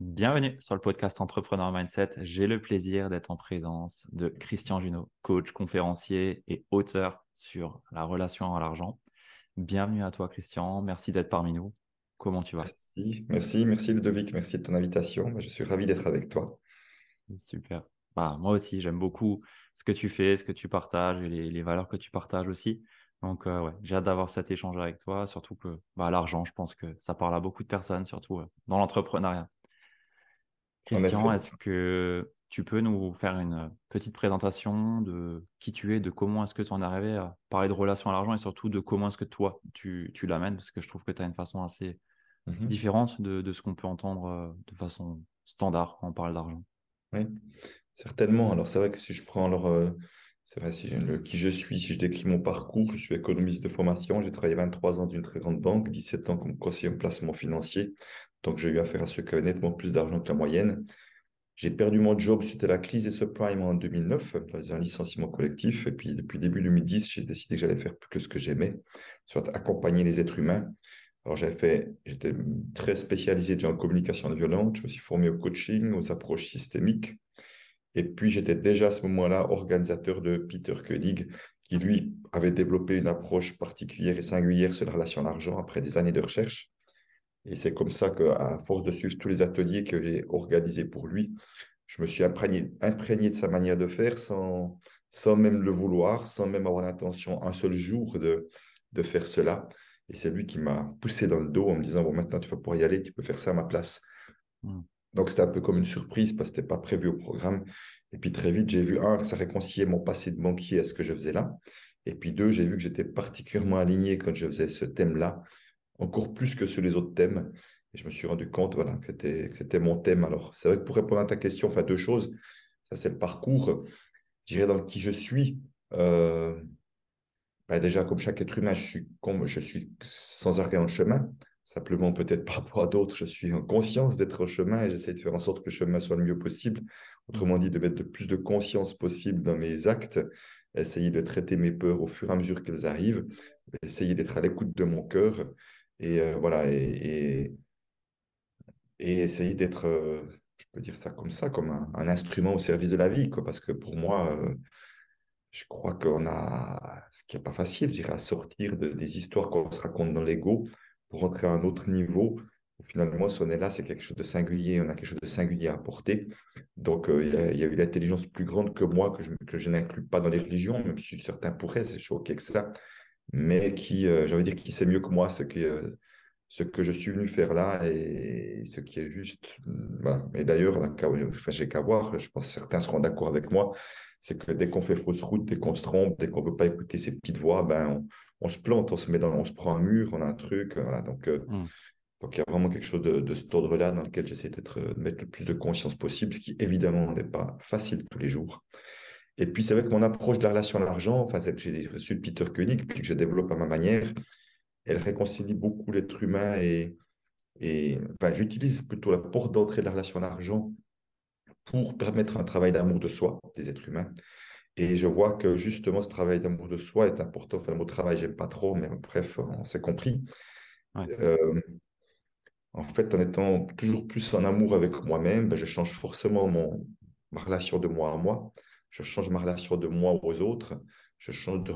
Bienvenue sur le podcast Entrepreneur Mindset. J'ai le plaisir d'être en présence de Christian Junot, coach, conférencier et auteur sur la relation à l'argent. Bienvenue à toi, Christian. Merci d'être parmi nous. Comment tu vas? Merci, merci, merci Ludovic. Merci de ton invitation. Je suis ravi d'être avec toi. Super. Bah, moi aussi, j'aime beaucoup ce que tu fais, ce que tu partages et les, valeurs que tu partages aussi. Donc, euh, ouais, j'ai hâte d'avoir cet échange avec toi, surtout que bah, l'argent, je pense que ça parle à beaucoup de personnes, surtout euh, dans l'entrepreneuriat. Christian, est-ce que tu peux nous faire une petite présentation de qui tu es, de comment est-ce que tu en es arrivé à parler de relation à l'argent et surtout de comment est-ce que toi, tu, tu l'amènes? Parce que je trouve que tu as une façon assez mmh différente de, de, ce qu'on peut entendre euh, de façon standard quand on parle d'argent. Oui, certainement. Alors, c'est vrai que si je prends alors, euh, c'est vrai, si je, qui je suis, si je décris mon parcours, je suis économiste de formation, j'ai travaillé 23 ans dans une très grande banque, 17 ans comme conseiller en placement financier, donc, j'ai eu affaire à ceux qui avaient nettement plus d'argent que la moyenne. J'ai perdu mon job suite à la crise des subprimes en 2009, dans un licenciement collectif. Et puis, depuis début 2010, j'ai décidé que j'allais faire plus que ce que j'aimais, soit accompagner les êtres humains. Alors, j'avais fait, j'étais très spécialisé dans en communication violente. Je me suis formé au coaching, aux approches systémiques. Et puis, j'étais déjà à ce moment-là organisateur de Peter Koenig, qui lui avait développé une approche particulière et singulière sur la relation à l'argent après des années de recherche. Et c'est comme ça qu'à force de suivre tous les ateliers que j'ai organisés pour lui, je me suis imprégné, imprégné de sa manière de faire sans, sans même le vouloir, sans même avoir l'intention un seul jour de, de faire cela. Et c'est lui qui m'a poussé dans le dos en me disant, bon, maintenant tu vas pouvoir y aller, tu peux faire ça à ma place. Hmm. Donc c'était un peu comme une surprise parce que ce n'était pas prévu au programme. Et puis très vite, j'ai vu, un, que ça réconciliait mon passé de banquier à ce que je faisais là. Et puis deux, j'ai vu que j'étais particulièrement aligné quand je faisais ce thème-là encore plus que sur les autres thèmes. Et je me suis rendu compte voilà, que c'était mon thème. Alors, c'est vrai que pour répondre à ta question, enfin, deux choses. Ça, c'est le parcours. Je dirais dans qui je suis. Euh, ben déjà, comme chaque être humain, je suis, sans arrêt en chemin. Simplement, peut-être par rapport à d'autres, je suis en conscience d'être au chemin et j'essaie de faire en sorte que le chemin soit le mieux possible. Autrement dit, de mettre le plus de conscience possible dans mes actes, essayer de traiter mes peurs au fur et à mesure qu'elles arrivent, essayer d'être à l'écoute de mon cœur et euh, voilà, et, et, essayer d'être, euh, je peux dire ça comme ça, comme un, instrument au service de la vie, quoi, parce que pour moi, euh, je crois qu'on a, ce qui n'est pas facile, je dirais, à sortir de, des histoires qu'on se raconte dans l'ego pour rentrer à un autre niveau. Finalement, si on est là, c'est quelque chose de singulier, on a quelque chose de singulier à apporter. Donc, il y, a eu l'intelligence plus grande que moi, que je, que je n'inclus pas dans les religions, même si certains pourraient, c'est choqué que ça mais qui, euh, j'allais dire, qui sait mieux que moi ce que, euh, ce que je suis venu faire là et ce qui est juste. Mm, voilà. Et d'ailleurs, enfin, j'ai qu'à voir, je pense que certains seront d'accord avec moi, c'est que dès qu'on fait fausse route, dès qu'on se trompe, dès qu'on ne veut pas écouter ces petites voix, ben, on, se plante, on se, met dans, on se prend un mur, on a un truc. Voilà. Donc, euh, mmh. donc il y a vraiment quelque chose de, de cet ordre-là dans lequel j'essaie de mettre le plus de conscience possible, ce qui évidemment n'est pas facile tous les jours. Et puis, c'est vrai que mon approche de la relation à l'argent, enfin, celle que j'ai reçue de Peter Koenig, puis que je développe à ma manière, elle réconcilie beaucoup l'être humain et, et enfin, j'utilise plutôt la porte d'entrée de la relation à l'argent pour permettre un travail d'amour de soi des êtres humains. Et je vois que justement, ce travail d'amour de soi est important. Enfin, le mot travail, j'aime pas trop, mais bref, on s'est compris. Euh, en fait, en étant toujours plus en amour avec moi-même, ben, je change forcément mon, ma relation de moi à moi je change ma relation de moi aux autres, je change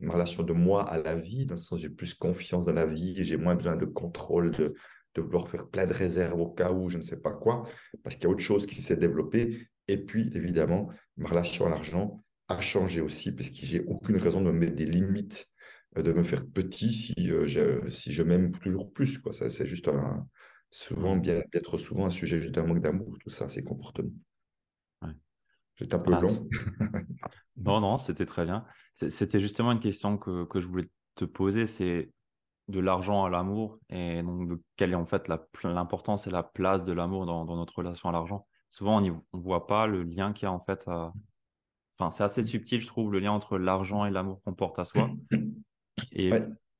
ma relation de moi à la vie, dans le sens j'ai plus confiance dans la vie j'ai moins besoin de contrôle, de, vouloir faire plein de réserves au cas où je ne sais pas quoi, parce qu'il y a autre chose qui s'est développée. Et puis, évidemment, ma relation à l'argent a changé aussi, parce que j'ai aucune raison de me mettre des limites, euh, de me faire petit si, euh, je, si je m'aime toujours plus. Ça, c'est juste souvent, bien, souvent un sujet d'un manque d'amour, tout ça, ces comportements. J'étais un peu long. non, non, c'était très bien. C'était justement une question que, que, je voulais te poser. C'est de l'argent à l'amour et donc de quelle est en fait l'importance et la place de l'amour dans, notre relation à l'argent. Souvent, on ne voit pas le lien qu'il y a en fait. Enfin, c'est assez subtil, je trouve, le lien entre l'argent et l'amour qu'on porte à soi. Et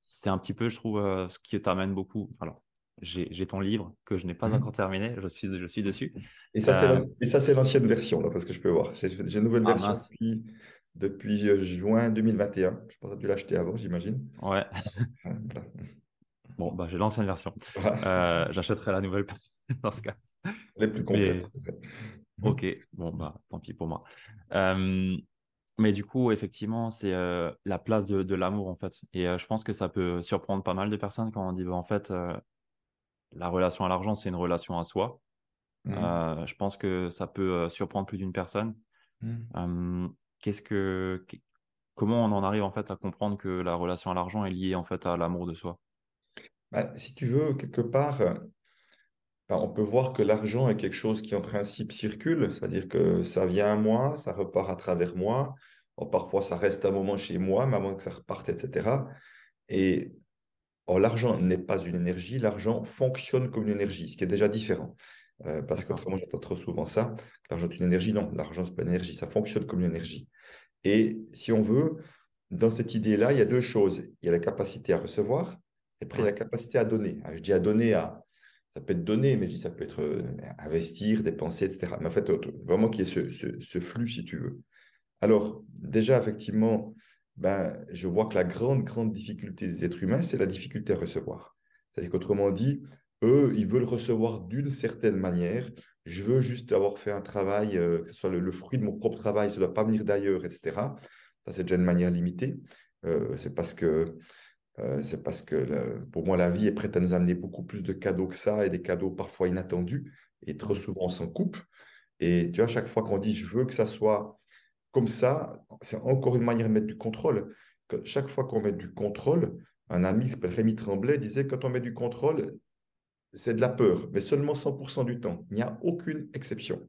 c'est un petit peu, je trouve, euh, ce qui t'amène beaucoup. Alors, j'ai ton livre que je n'ai pas mhm. encore terminé, je suis, je suis dessus. Et ça, c'est euh, l'ancienne version, là, parce que je peux voir. J'ai une nouvelle ah, version depuis, depuis, euh, juin 2021. Je pense que tu dû l'acheter avant, j'imagine. Ouais. bon, bah, j'ai l'ancienne version. J'achèterai la nouvelle dans ce cas. Elle est plus complète. Ok, bon, bah, tant pis pour moi. Mais du coup, effectivement, c'est la place de, l'amour, en fait. Et je pense que ça peut surprendre pas mal de personnes quand on dit, bah, en fait, la relation à l'argent, c'est une relation à soi. Mmh. je pense que ça peut surprendre plus d'une personne. Mmh. qu'est-ce que, comment on en arrive, en fait, à comprendre que la relation à l'argent est liée, en fait, à l'amour de soi? Bah, Si tu veux, quelque part, on peut voir que l'argent est quelque chose qui en principe circule, c'est-à-dire que ça vient à moi, ça repart à travers moi. parfois, ça reste un moment chez moi, mais avant que ça reparte, etc. Et l'argent n'est pas une énergie, l'argent fonctionne comme une énergie, ce qui est déjà différent. Euh, parce qu'autrement, j'entends trop souvent ça. L'argent est une énergie. Non, l'argent, ce n'est pas une énergie, ça fonctionne comme une énergie. Et si on veut, dans cette idée-là, il y a deux choses. Il y a la capacité à recevoir, et après, il y a la capacité à donner. Je dis à donner à ça peut être donné, mais je dis ça peut être euh, investir, dépenser, etc. Mais en fait, vraiment qu'il y ait ce, flux, si tu veux. Alors, déjà, effectivement, ben, je vois que la grande, grande difficulté des êtres humains, c'est la difficulté à recevoir. C'est-à-dire qu'autrement dit, eux, ils veulent recevoir d'une certaine manière. Je veux juste avoir fait un travail, euh, que ce soit le, fruit de mon propre travail, ça ne doit pas venir d'ailleurs, etc. Ça, c'est déjà une manière limitée. Euh, c'est parce que euh, c'est parce que pour moi, la vie est prête à nous amener beaucoup plus de cadeaux que ça et des cadeaux parfois inattendus. Et trop souvent, on s'en coupe. Et tu vois, chaque fois qu'on dit je veux que ça soit comme ça, c'est encore une manière de mettre du contrôle. chaque fois qu'on met du contrôle, un ami qui s'appelle Rémi Tremblay disait quand on met du contrôle, c'est de la peur, mais seulement 100% du temps. Il n'y a aucune exception.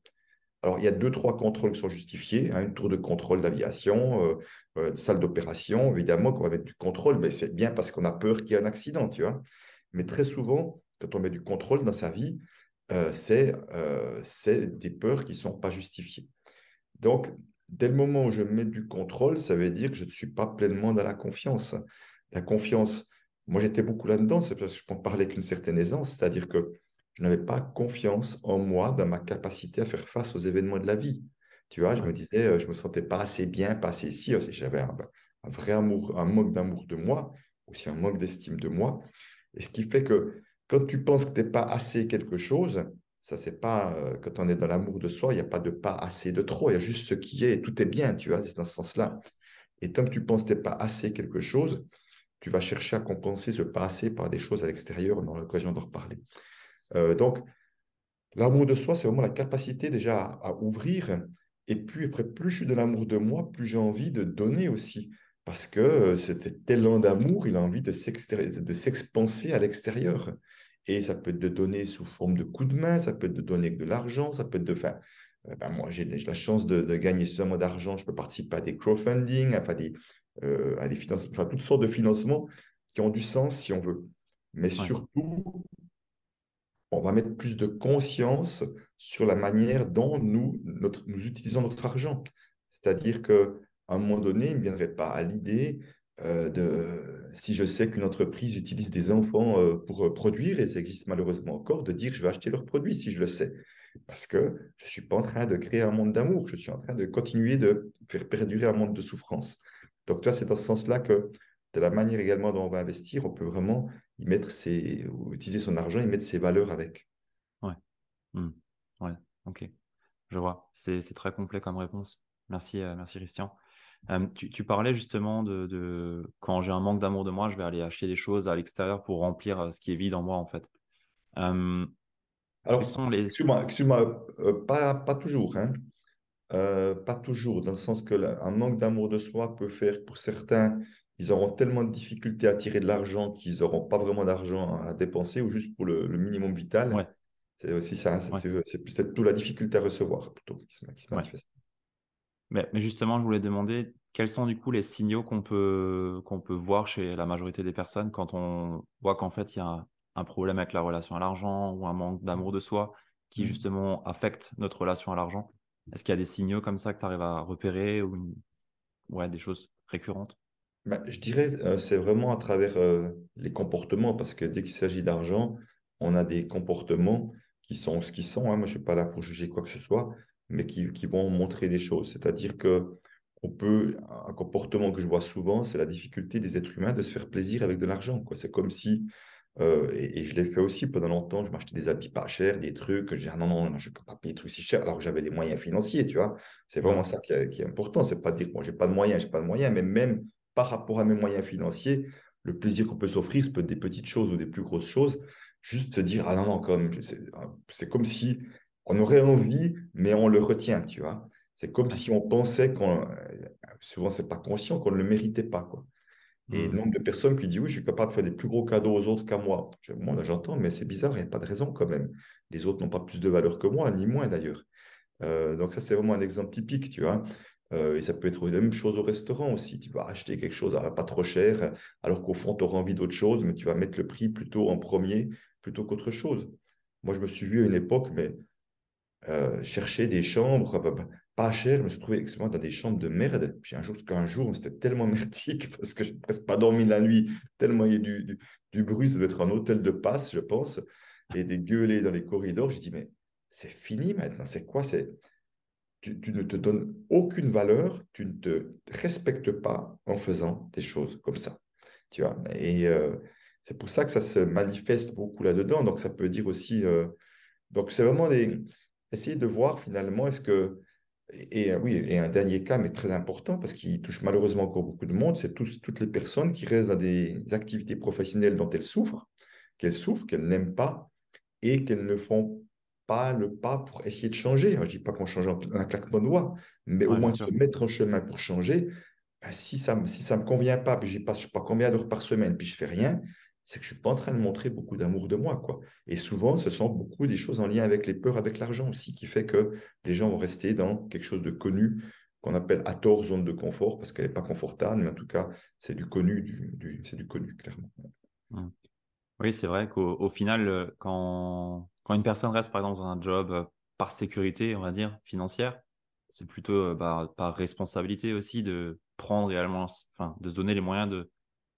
Alors, il y a deux, trois contrôles qui sont justifiés. Hein, une tour de contrôle d'aviation, euh, euh, salle d'opération, évidemment, qu'on va mettre du contrôle, mais c'est bien parce qu'on a peur qu'il y ait un accident, tu vois. Mais très souvent, quand on met du contrôle dans sa vie, euh, c'est des peurs qui ne sont pas justifiées. Donc, dès le moment où je mets du contrôle, ça veut dire que je ne suis pas pleinement dans la confiance. La confiance, moi j'étais beaucoup là-dedans, c'est parce que je peux en parler avec une certaine aisance, c'est-à-dire que je n'avais pas confiance en moi, dans ma capacité à faire face aux événements de la vie. Tu vois, je me disais, euh, je ne me sentais pas assez bien, pas assez si. J'avais un, vrai amour, un manque d'amour de moi, aussi un manque d'estime de moi. Et ce qui fait que quand tu penses que tu n'es pas assez quelque chose, ça, c'est pas, euh, quand on est dans l'amour de soi, il n'y a pas de pas assez de trop, il y a juste ce qui est et tout est bien, tu vois, c'est dans ce sens-là. Et tant que tu penses que tu pas assez quelque chose, tu vas chercher à compenser ce pas assez par des choses à l'extérieur, on aura l'occasion d'en reparler. Euh, donc, l'amour de soi, c'est vraiment la capacité déjà à, ouvrir. Et puis, après, plus je suis de l'amour de moi, plus j'ai envie de donner aussi. Parce que euh, cet élan d'amour, il a envie de s'expanser à l'extérieur. Et ça peut être de donner sous forme de coup de main, ça peut être de donner de l'argent, ça peut être de faire. Euh, ben moi, j'ai la chance de, gagner seulement d'argent. Je peux participer à des crowdfunding, enfin des, à des financements, enfin, toutes sortes de financements qui ont du sens si on veut. Mais surtout, on va mettre plus de conscience sur la manière dont nous, nous utilisons notre argent. C'est-à-dire qu'à un moment donné, il ne viendrait pas à l'idée euh, de, si je sais qu'une entreprise utilise des enfants euh, pour euh, produire, et ça existe malheureusement encore, de dire je vais acheter leurs produits si je le sais. Parce que je ne suis pas en train de créer un monde d'amour, je suis en train de continuer de faire perdurer un monde de souffrance. Donc, toi, c'est dans ce sens-là que de la manière également dont on va investir, on peut vraiment y mettre ses, utiliser son argent et mettre ses valeurs avec. Ouais. Hmm. Ouais, ok. Je vois. C'est très complet comme réponse. Merci, merci Christian. Euh, tu, parlais justement de, quand j'ai un manque d'amour de moi, je vais aller acheter des choses à l'extérieur pour remplir ce qui est vide en moi, en fait. Alors, les... excuse-moi, excuse pas, pas toujours. Hein. pas toujours, dans le sens que un manque d'amour de soi peut faire pour certains ils auront tellement de difficultés à tirer de l'argent qu'ils n'auront pas vraiment d'argent à dépenser ou juste pour le, minimum vital. C'est aussi ça, c'est plutôt la difficulté à recevoir plutôt qui se, manifeste. Mais, mais, justement, je voulais demander quels sont du coup les signaux qu'on peut, qu'on peut voir chez la majorité des personnes quand on voit qu'en fait il y a un, problème avec la relation à l'argent ou un manque d'amour de soi qui Mmh. justement affecte notre relation à l'argent? Est-ce qu'il y a des signaux comme ça que tu arrives à repérer ou ouais, des choses récurrentes? Bah, je dirais euh, c'est vraiment à travers euh, les comportements, parce que dès qu'il s'agit d'argent, on a des comportements qui sont ce qu'ils sont. hein. Moi, je ne suis pas là pour juger quoi que ce soit, mais qui, qui vont montrer des choses. C'est-à-dire que on peut, un comportement que je vois souvent, c'est la difficulté des êtres humains de se faire plaisir avec de l'argent. C'est comme si, euh, et, et je l'ai fait aussi pendant longtemps, je m'achetais des habits pas chers, des trucs, je disais, ah non, non, non, je ne peux pas payer des trucs si chers, alors que j'avais les moyens financiers, tu vois. C'est Ouais. vraiment ça qui est, qui est important. C'est pas dire, bon, j'ai pas de moyens, j'ai pas de moyens, mais même par rapport à mes moyens financiers, le plaisir qu'on peut s'offrir, ça peut être des petites choses ou des plus grosses choses. Juste dire, ah non, non, comme, c'est comme si on aurait envie, mais on le retient, tu vois. C'est comme si on pensait qu'on, souvent c'est pas conscient, qu'on ne le méritait pas, quoi. Et le Mmh. nombre de personnes qui disent, oui, je suis capable de faire des plus gros cadeaux aux autres qu'à moi. Moi, là, j'entends, mais c'est bizarre, il n'y a pas de raison quand même. Les autres n'ont pas plus de valeur que moi, ni moins d'ailleurs. Euh, donc ça, c'est vraiment un exemple typique, tu vois. Euh, et ça peut être la même chose au restaurant aussi. Tu vas acheter quelque chose à pas trop cher, alors qu'au fond, tu auras envie d'autre chose, mais tu vas mettre le prix plutôt en premier plutôt qu'autre chose. Moi, je me suis vu à une époque, mais euh, chercher des chambres pas chères. Je me suis trouvé dans des chambres de merde. Puis un jour, qu'un jour, c'était tellement merdique parce que je n'ai presque pas dormi la nuit, tellement il y a du, du, bruit. Ça devait être un hôtel de passe, je pense, et des gueulés dans les corridors. J'ai dit, mais c'est fini maintenant. C'est quoi c'est tu, tu, ne te donnes aucune valeur, tu ne te respectes pas en faisant des choses comme ça. Tu vois et euh, c'est pour ça que ça se manifeste beaucoup là-dedans. Donc, ça peut dire aussi. Euh, donc, c'est vraiment des, essayer de voir finalement, est-ce que. Et, oui, et un dernier cas, mais très important, parce qu'il touche malheureusement encore beaucoup de monde, c'est tous, toutes les personnes qui restent dans des activités professionnelles dont elles souffrent, qu'elles souffrent, qu'elles n'aiment pas, et qu'elles ne font pas le pas pour essayer de changer. Je ne dis pas qu'on change un claquement de doigts, mais au Ouais, moins se mettre en chemin pour changer. Ben, si ça ne si ça me convient pas, puis j'y passe je sais pas combien d'heures par semaine, puis je fais rien, c'est que je ne suis pas en train de montrer beaucoup d'amour de moi. quoi. Et souvent, ce sont beaucoup des choses en lien avec les peurs, avec l'argent aussi, qui fait que les gens vont rester dans quelque chose de connu, qu'on appelle à tort zone de confort, parce qu'elle n'est pas confortable, mais en tout cas, c'est du connu, du, c'est du connu, clairement. Mmh. Oui, c'est vrai qu'au au final, euh, quand, quand une personne reste par exemple dans un job euh, par sécurité, on va dire, financière, c'est plutôt euh, bah, par responsabilité aussi de prendre réellement, enfin, de se donner les moyens de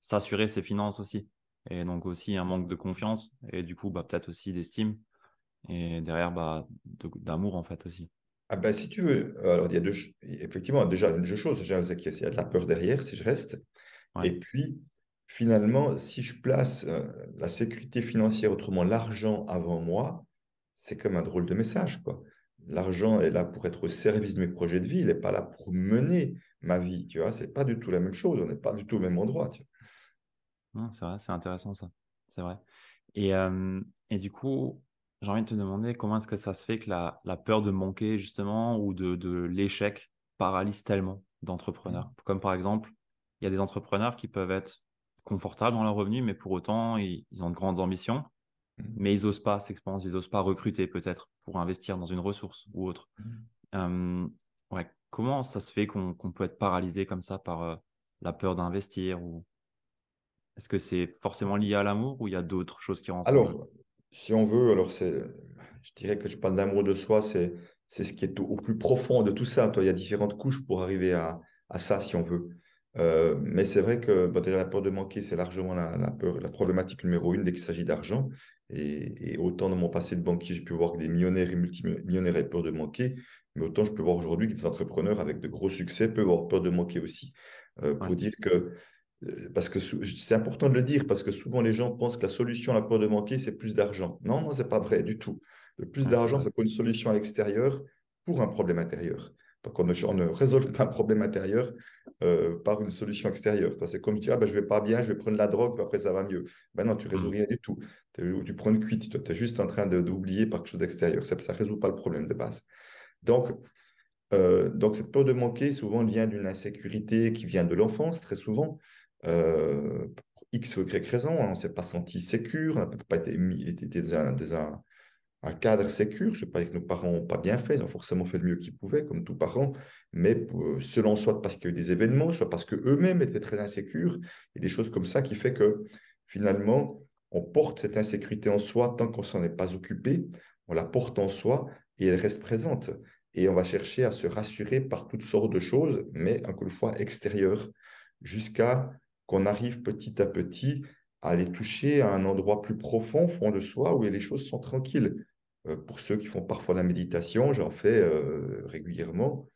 s'assurer ses finances aussi. Et donc aussi un manque de confiance et du coup, bah, peut-être aussi d'estime et derrière, bah, de- d'amour en fait aussi. Ah ben, si tu veux, alors il y a deux, effectivement, déjà deux choses. Déjà, c'est qu'il y a de la peur derrière si je reste. Ouais, Et puis, finalement, si je place euh, la sécurité financière, autrement l'argent avant moi, c'est comme un drôle de message, quoi. L'argent est là pour être au service de mes projets de vie, il n'est pas là pour mener ma vie, tu vois. C'est pas du tout la même chose, on n'est pas du tout au même endroit, tu c'est vrai, c'est intéressant ça. C'est vrai. Et, euh, et du coup, j'ai envie de te demander comment est-ce que ça se fait que la, la peur de manquer justement ou de, de l'échec paralyse tellement d'entrepreneurs? Comme par exemple, il y a des entrepreneurs qui peuvent être confortables dans leurs revenus, mais pour autant, ils, ils ont de grandes ambitions, Mhm. mais ils n'osent pas s'expanser, ils n'osent pas recruter peut-être pour investir dans une ressource ou autre. Euh, ouais, comment ça se fait qu'on peut être paralysé comme ça par euh, la peur d'investir ou est-ce que c'est forcément lié à l'amour ou il y a d'autres choses qui rentrent? Alors, si on veut, alors c'est, je dirais que je parle d'amour de soi, c'est, c'est ce qui est au, au plus profond de tout ça. Toi, il y a différentes couches pour arriver à, à ça, si on veut. Euh, mais c'est vrai que bon, déjà, la peur de manquer, c'est largement la, la, peur, la problématique numéro une dès qu'il s'agit d'argent. Et, et, autant dans mon passé de banquier, j'ai pu voir que des millionnaires et multimillionnaires aient peur de manquer, mais autant je peux voir aujourd'hui que des entrepreneurs avec de gros succès peuvent avoir peur de manquer aussi. Euh, Ouais, pour dire que parce que c'est important de le dire, parce que souvent les gens pensent que la solution à la peur de manquer, c'est plus d'argent. Non, non, c'est pas vrai du tout. Le plus c'est d'argent, c'est pas une solution à l'extérieur pour un problème intérieur. Donc on ne, on ne résolve pas un problème intérieur euh, par une solution extérieure. C'est comme tu dis, ah, ben, je vais pas bien, je vais prendre la drogue, puis après ça va mieux. Ben non, tu résous Mm. rien du tout. Tu prends une cuite, tu es juste en train d'oublier par quelque chose d'extérieur. Ça ne résout pas le problème de base. Donc, euh, donc cette peur de manquer souvent vient d'une insécurité qui vient de l'enfance, très souvent. Euh, X ou Y raison, on ne s'est pas senti sécure, on n'a peut-être pas été, mis, été, dans, un, cadre sécur. Ce n'est pas que nos parents n'ont pas bien fait, ils ont forcément fait le mieux qu'ils pouvaient, comme tous parents, mais selon soit parce qu'il y a eu des événements, soit parce qu'eux-mêmes étaient très insécures, et des choses comme ça qui fait que finalement, on porte cette insécurité en soi tant qu'on s'en est pas occupé, on la porte en soi et elle reste présente. Et on va chercher à se rassurer par toutes sortes de choses, mais encore une fois extérieures, jusqu'à qu'on arrive petit à petit à aller toucher à un endroit plus profond, fond de soi, où les choses sont tranquilles. Euh, pour ceux qui font parfois la méditation, j'en fais euh, régulièrement.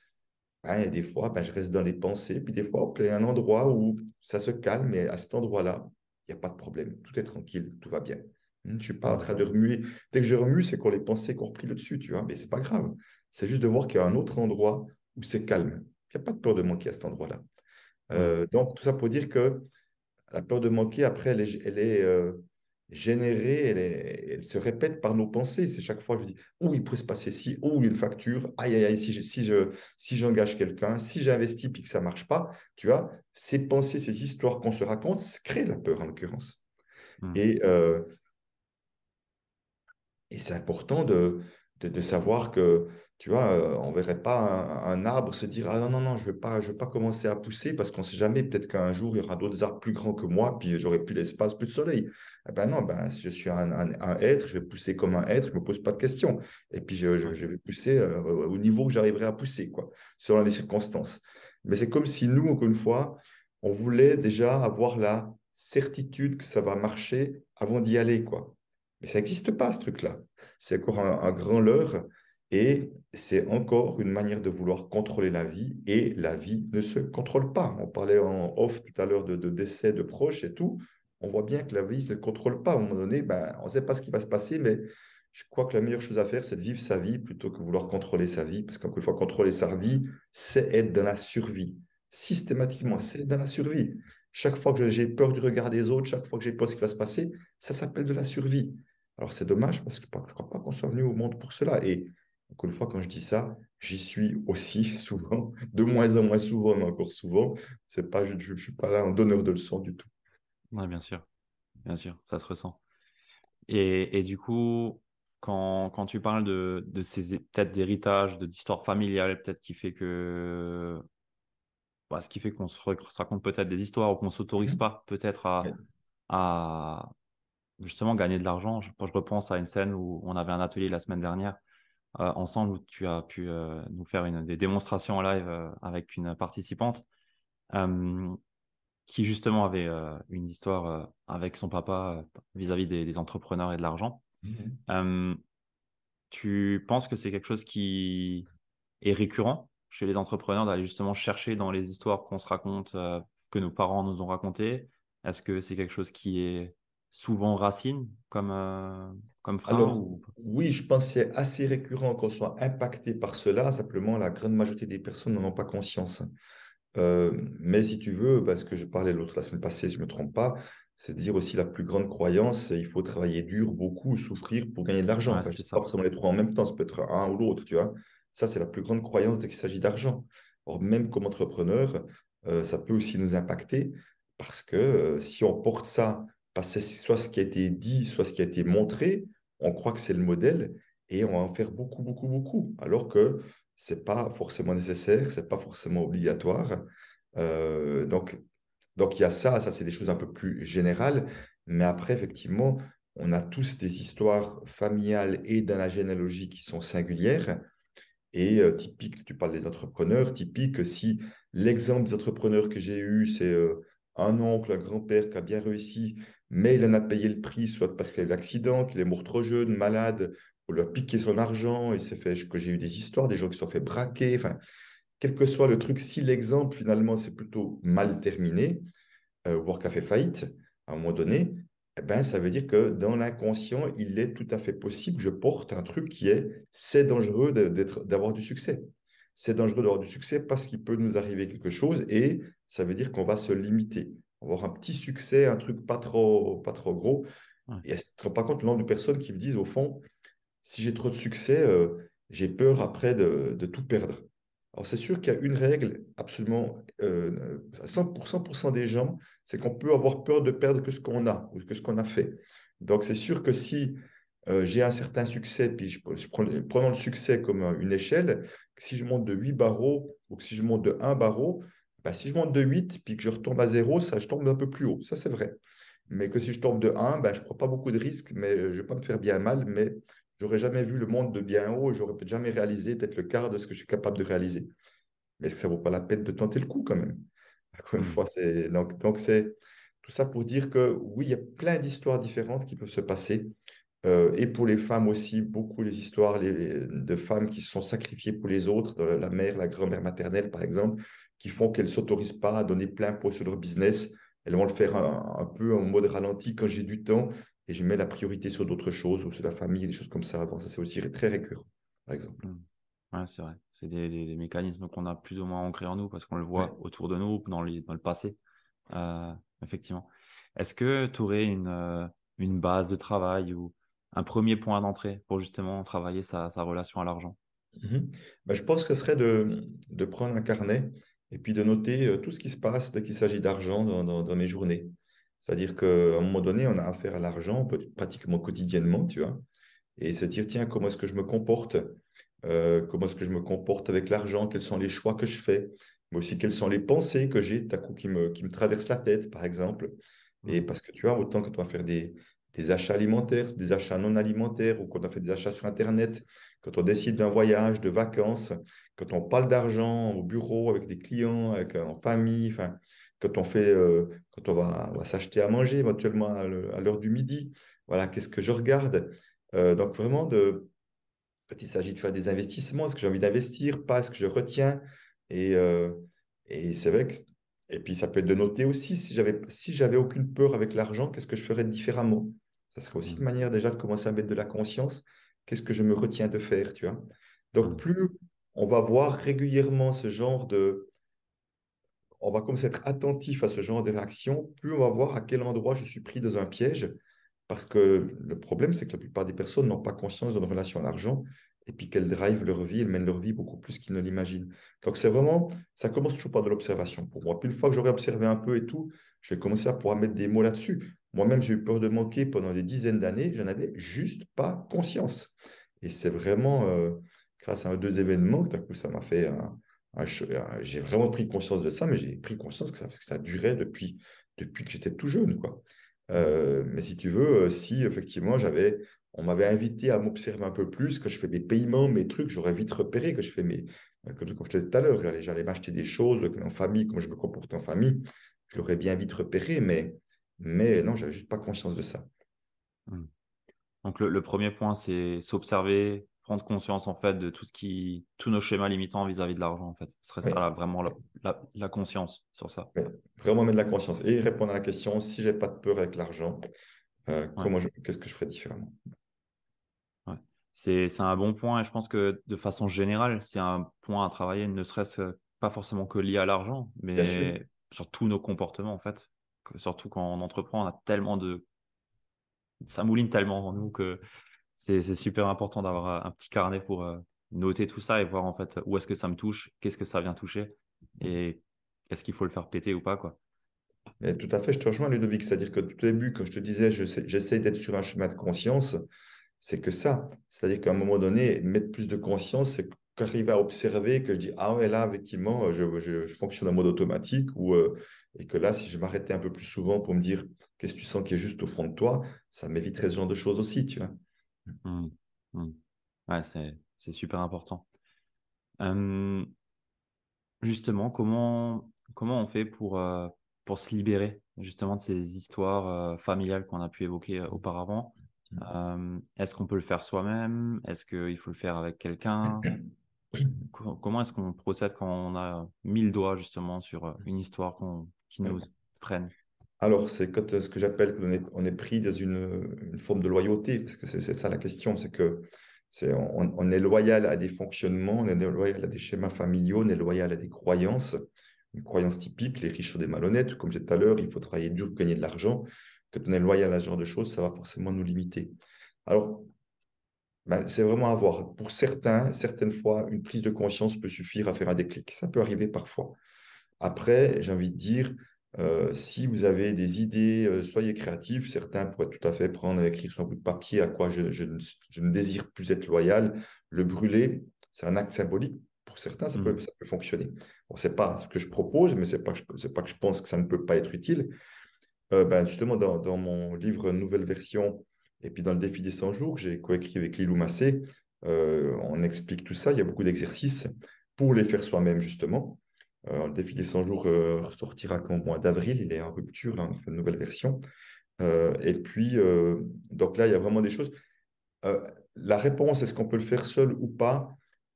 Et des fois, ben, je reste dans les pensées, puis des fois, il y a un endroit où ça se calme, et à cet endroit-là, il n'y a pas de problème. Tout est tranquille, tout va bien. Hmm, je ne suis pas en train de remuer. Dès que je remue, c'est qu'on les pensées qu'on repris le dessus, tu vois. Mais ce n'est pas grave. C'est juste de voir qu'il y a un autre endroit où c'est calme. Il n'y a pas de peur de manquer à cet endroit-là. Euh, donc, tout ça pour dire que la peur de manquer, après, elle est, elle est euh, générée, elle, elle, se répète par nos pensées. C'est chaque fois que je dis, oh, il pourrait se passer ci, oh, y a une facture, aïe, aïe, aïe, si, je, si, je, si j'engage quelqu'un, si j'investis puis que ça ne marche pas, tu vois, ces pensées, ces histoires qu'on se raconte créent la peur en l'occurrence. Mmh. Et, euh, et c'est important de, de, de, savoir que tu vois, euh, on ne verrait pas un, arbre se dire Ah non, non, non, je ne veux, pas, pas commencer à pousser parce qu'on ne sait jamais, peut-être qu'un jour, il y aura d'autres arbres plus grands que moi, puis j'aurai plus d'espace, plus de soleil. Eh ben non, ben, si je suis un, être, je vais pousser comme un être, je ne me pose pas de questions. Et puis, je, je, vais pousser euh, au niveau que j'arriverai à pousser, quoi, selon les circonstances. Mais c'est comme si nous, encore une fois, on voulait déjà avoir la certitude que ça va marcher avant d'y aller, quoi. Mais ça n'existe pas, ce truc-là. C'est encore un, un grand leurre. Et c'est encore une manière de vouloir contrôler la vie et la vie ne se contrôle pas. On parlait en off tout à l'heure de, décès de proches et tout. On voit bien que la vie ne se contrôle pas. À un moment donné, ben, on ne sait pas ce qui va se passer, mais je crois que la meilleure chose à faire, c'est de vivre sa vie plutôt que vouloir contrôler sa vie. Parce qu'encore une fois, contrôler sa vie, c'est être dans la survie. Systématiquement, c'est dans la survie. Chaque fois que j'ai peur du regard des autres, chaque fois que j'ai peur de ce qui va se passer, ça s'appelle de la survie. Alors c'est dommage parce que je ne crois pas qu'on soit venu au monde pour cela. Et encore une fois, quand je dis ça, j'y suis aussi souvent, de moins en moins souvent, mais encore souvent. C'est pas, je ne suis pas là en donneur de leçons du tout. Oui, bien sûr. Bien sûr, ça se ressent. Et, et du coup, quand, quand, tu parles de, de ces peut-être d'héritage, d'histoire familiale, peut-être qui fait que. Bah, ce qui fait qu'on se, raconte peut-être des histoires ou qu'on ne s'autorise mmh. pas peut-être à, à justement gagner de l'argent. Je, je, repense à une scène où on avait un atelier la semaine dernière ensemble où tu as pu euh, nous faire une, des démonstrations en live euh, avec une participante qui justement avait une histoire avec son papa vis-à-vis des, entrepreneurs et de l'argent. Mmh tu penses que c'est quelque chose qui est récurrent chez les entrepreneurs d'aller justement chercher dans les histoires qu'on se raconte, que nos parents nous ont racontées? Est-ce que c'est quelque chose qui est souvent racine comme, euh, comme frein Oui, je pense que c'est assez récurrent qu'on soit impacté par cela. Simplement, la grande majorité des personnes n'en ont pas conscience. Euh, mais si tu veux, parce que je parlais l'autre la semaine passée, si je ne me trompe pas, c'est dire aussi la plus grande croyance, il faut travailler dur, beaucoup, souffrir pour gagner de l'argent. Ouais, sais pas forcément les trois en même temps, ça peut être un ou l'autre, tu vois. Ça, c'est la plus grande croyance dès qu'il s'agit d'argent. Or, même comme entrepreneur, euh, ça peut aussi nous impacter parce que si on porte ça parce que c'est soit ce qui a été dit, soit ce qui a été montré, on croit que c'est le modèle et on va en faire beaucoup, beaucoup, beaucoup, alors que ce n'est pas forcément nécessaire, ce n'est pas forcément obligatoire. Euh, donc, donc, il y a ça, ça c'est des choses un peu plus générales, mais après, effectivement, on a tous des histoires familiales et dans la généalogie qui sont singulières. Et euh, typique, tu parles des entrepreneurs, typique si l'exemple des entrepreneurs que j'ai eu, c'est euh, un oncle, un grand-père qui a bien réussi, mais il en a payé le prix, soit parce qu'il a eu l'accident, qu'il est mort trop jeune, malade, on lui a piqué son argent, et c'est fait que j'ai eu des histoires, des gens qui se sont fait braquer, enfin, quel que soit le truc, si l'exemple finalement c'est plutôt mal terminé, euh, voire qu'a fait faillite à un moment donné, eh ben, ça veut dire que dans l'inconscient, il est tout à fait possible, je porte un truc qui est, c'est dangereux d'avoir du succès. C'est dangereux d'avoir du succès parce qu'il peut nous arriver quelque chose et ça veut dire qu'on va se limiter avoir un petit succès, un truc pas trop, pas trop gros. Et elle se rend pas compte le nombre de personnes qui me disent, au fond, si j'ai trop de succès, euh, j'ai peur après de, de, tout perdre. Alors, c'est sûr qu'il y a une règle absolument, euh, 100%, des gens, c'est qu'on peut avoir peur de perdre que ce qu'on a ou que ce qu'on a fait. Donc, c'est sûr que si euh, j'ai un certain succès, puis je, prends, prenons le succès comme une échelle, si je monte de 8 barreaux ou si je monte de 1 barreau, bah, si je monte de 8 puis que je retombe à 0, ça, je tombe un peu plus haut. Ça, c'est vrai. Mais que si je tombe de 1, bah, je ne prends pas beaucoup de risques, mais je ne vais pas me faire bien mal, mais j'aurais jamais vu le monde de bien haut, j'aurais peut-être jamais réalisé peut-être le quart de ce que je suis capable de réaliser. Mais ça ne vaut pas la peine de tenter le coup quand même. Encore une mmh. fois, c'est donc, donc c'est tout ça pour dire que oui, il y a plein d'histoires différentes qui peuvent se passer. Euh, et pour les femmes aussi, beaucoup les histoires de femmes qui se sont sacrifiées pour les autres, la mère, la grand-mère maternelle par exemple, qui font qu'elles ne s'autorisent pas à donner plein pot sur leur business. Elles vont le faire un, peu en mode ralenti quand j'ai du temps et je mets la priorité sur d'autres choses ou sur la famille, des choses comme ça. ça, c'est aussi très récurrent, par exemple. Mmh. Ouais, c'est vrai. C'est des, mécanismes qu'on a plus ou moins ancrés en nous parce qu'on le voit autour de nous dans, dans le passé. Euh, effectivement. Est-ce que tu aurais une, euh, une base de travail ou un premier point d'entrée pour justement travailler sa, relation à l'argent? Mmh bah, Je pense que ce serait de, de, prendre un carnet et puis de noter euh, tout ce qui se passe dès qu'il s'agit d'argent dans, dans, mes journées. C'est-à-dire qu'à un moment donné, on a affaire à l'argent pratiquement quotidiennement, tu vois, et se dire, tiens, comment est-ce que je me comporte euh, Comment est-ce que je me comporte avec l'argent Quels sont les choix que je fais Mais aussi, quelles sont les pensées que j'ai, tout à coup, qui me, qui me traversent la tête, par exemple. Et mmh. parce que tu vois, autant que tu vas faire des, des achats alimentaires, des achats non alimentaires, ou quand on fait des achats sur Internet, quand on décide d'un voyage, de vacances, quand on parle d'argent au bureau avec des clients, avec, euh, en famille, enfin, quand on fait, euh, quand on va, s'acheter à manger éventuellement à l'heure du midi, voilà, qu'est-ce que je regarde? Euh, Donc vraiment, de, quand il s'agit de faire des investissements, est-ce que j'ai envie d'investir, pas est-ce que je retiens? Et, et c'est vrai que et puis, ça peut être de noter aussi, si j'avais si j'avais aucune peur avec l'argent, qu'est-ce que je ferais différemment? Ça serait aussi une mmh. manière déjà de commencer à mettre de la conscience. Qu'est-ce que je me retiens de faire, tu vois? Donc, mmh. plus on va voir régulièrement ce genre de... On va commencer à être attentif à ce genre de réaction, plus on va voir à quel endroit je suis pris dans un piège. Parce que le problème, c'est que la plupart des personnes n'ont pas conscience de leur relation à l'argent et puis qu'elles drivent leur vie, elles mènent leur vie beaucoup plus qu'ils ne l'imaginent. Donc c'est vraiment, ça commence toujours par de l'observation pour moi. Puis une fois que j'aurai observé un peu et tout, je vais commencer à pouvoir mettre des mots là-dessus. Moi-même, j'ai eu peur de manquer pendant des dizaines d'années, je n'avais juste pas conscience. Et c'est vraiment euh, grâce à deux événements que coup, ça m'a fait un, j'ai vraiment pris conscience de ça, mais j'ai pris conscience que ça, que ça durait depuis, depuis que j'étais tout jeune. Quoi. Euh, mais si tu veux, euh, si effectivement j'avais on m'avait invité à m'observer un peu plus, que je fais mes paiements, mes trucs, j'aurais vite repéré que je fais mes. Comme, je disais tout à l'heure, j'allais m'acheter des choses en famille, comment je me comporte en famille, je l'aurais bien vite repéré, mais, mais non, j'avais juste pas conscience de ça. Hmm. Donc le, premier point, c'est s'observer, prendre conscience en fait de tout ce qui, tous nos schémas limitants vis-à-vis de l'argent en fait. Ce serait ça vraiment la, conscience sur ça. Vraiment mettre de la conscience et répondre à la question si j'ai pas de peur avec l'argent, euh, comment qu'est-ce que je ferais différemment? C'est un bon point et je pense que de façon générale, c'est un point à travailler, ne serait-ce pas forcément que lié à l'argent, mais sur tous nos comportements en fait. surtout quand on entreprend, on a tellement de. Ça mouline tellement en nous que c'est super important d'avoir un petit carnet pour euh, noter tout ça et voir en fait où est-ce que ça me touche, qu'est-ce que ça vient toucher et est-ce qu'il faut le faire péter ou pas. quoi. Mais tout à fait, je te rejoins Ludovic, c'est-à-dire que tout au début, quand je te disais, j'essaie d'être sur un chemin de conscience, c'est que ça. C'est-à-dire qu'à un moment donné, mettre plus de conscience, c'est quand j'arrive à observer, que je dis, ah ouais, là, effectivement, je, je, fonctionne en mode automatique, ou, euh, et que là, si je m'arrêtais un peu plus souvent pour me dire, qu'est-ce que tu sens qui est juste au fond de toi, ça m'éviterait ce genre de choses aussi, tu vois. Mmh. Mmh. Ouais, c'est super important. justement, comment, comment on fait pour, euh, pour se libérer justement de ces histoires euh, familiales qu'on a pu évoquer auparavant? Mmh. est-ce qu'on peut le faire soi-même? Est-ce qu'il faut le faire avec quelqu'un? Comment est-ce qu'on procède quand on a mille doigts justement sur une histoire qui nous freine? Alors, c'est ce que j'appelle qu'on est, on est pris dans une, une, forme de loyauté, parce que c'est ça la question, c'est que c'est on, on, est loyal à des fonctionnements, on est loyal à des schémas familiaux, on est loyal à des croyances, une croyance typique, les riches sont des malhonnêtes, comme je disais tout à l'heure, il faut travailler dur pour gagner de l'argent. Quand on est loyal à ce genre de choses, ça va forcément nous limiter. Alors, ben, c'est vraiment à voir. Pour certains, certaines fois, une prise de conscience peut suffire à faire un déclic. Ça peut arriver parfois. Après, j'ai envie de dire, Euh, si vous avez des idées, euh, soyez créatifs. Certains pourraient tout à fait prendre, écrire sur un bout de papier à quoi je, je, ne, désire plus être loyal. Le brûler, c'est un acte symbolique. Pour certains, ça, peut, ça peut fonctionner. Bon, ce n'est pas ce que je propose, mais ce n'est pas, pas, que je pense que ça ne peut pas être utile. Euh, ben justement, dans, dans, mon livre Nouvelle version, et puis dans le défi des 100 jours, j'ai coécrit avec Lilou Massé, on explique tout ça. Il y a beaucoup d'exercices pour les faire soi-même, justement. Euh, le défi des 100 jours euh, sortira qu'en mois d'avril, il est en rupture, là, on fait une nouvelle version. Euh, et puis, donc là, il y a vraiment des choses. la réponse, est-ce qu'on peut le faire seul ou pas?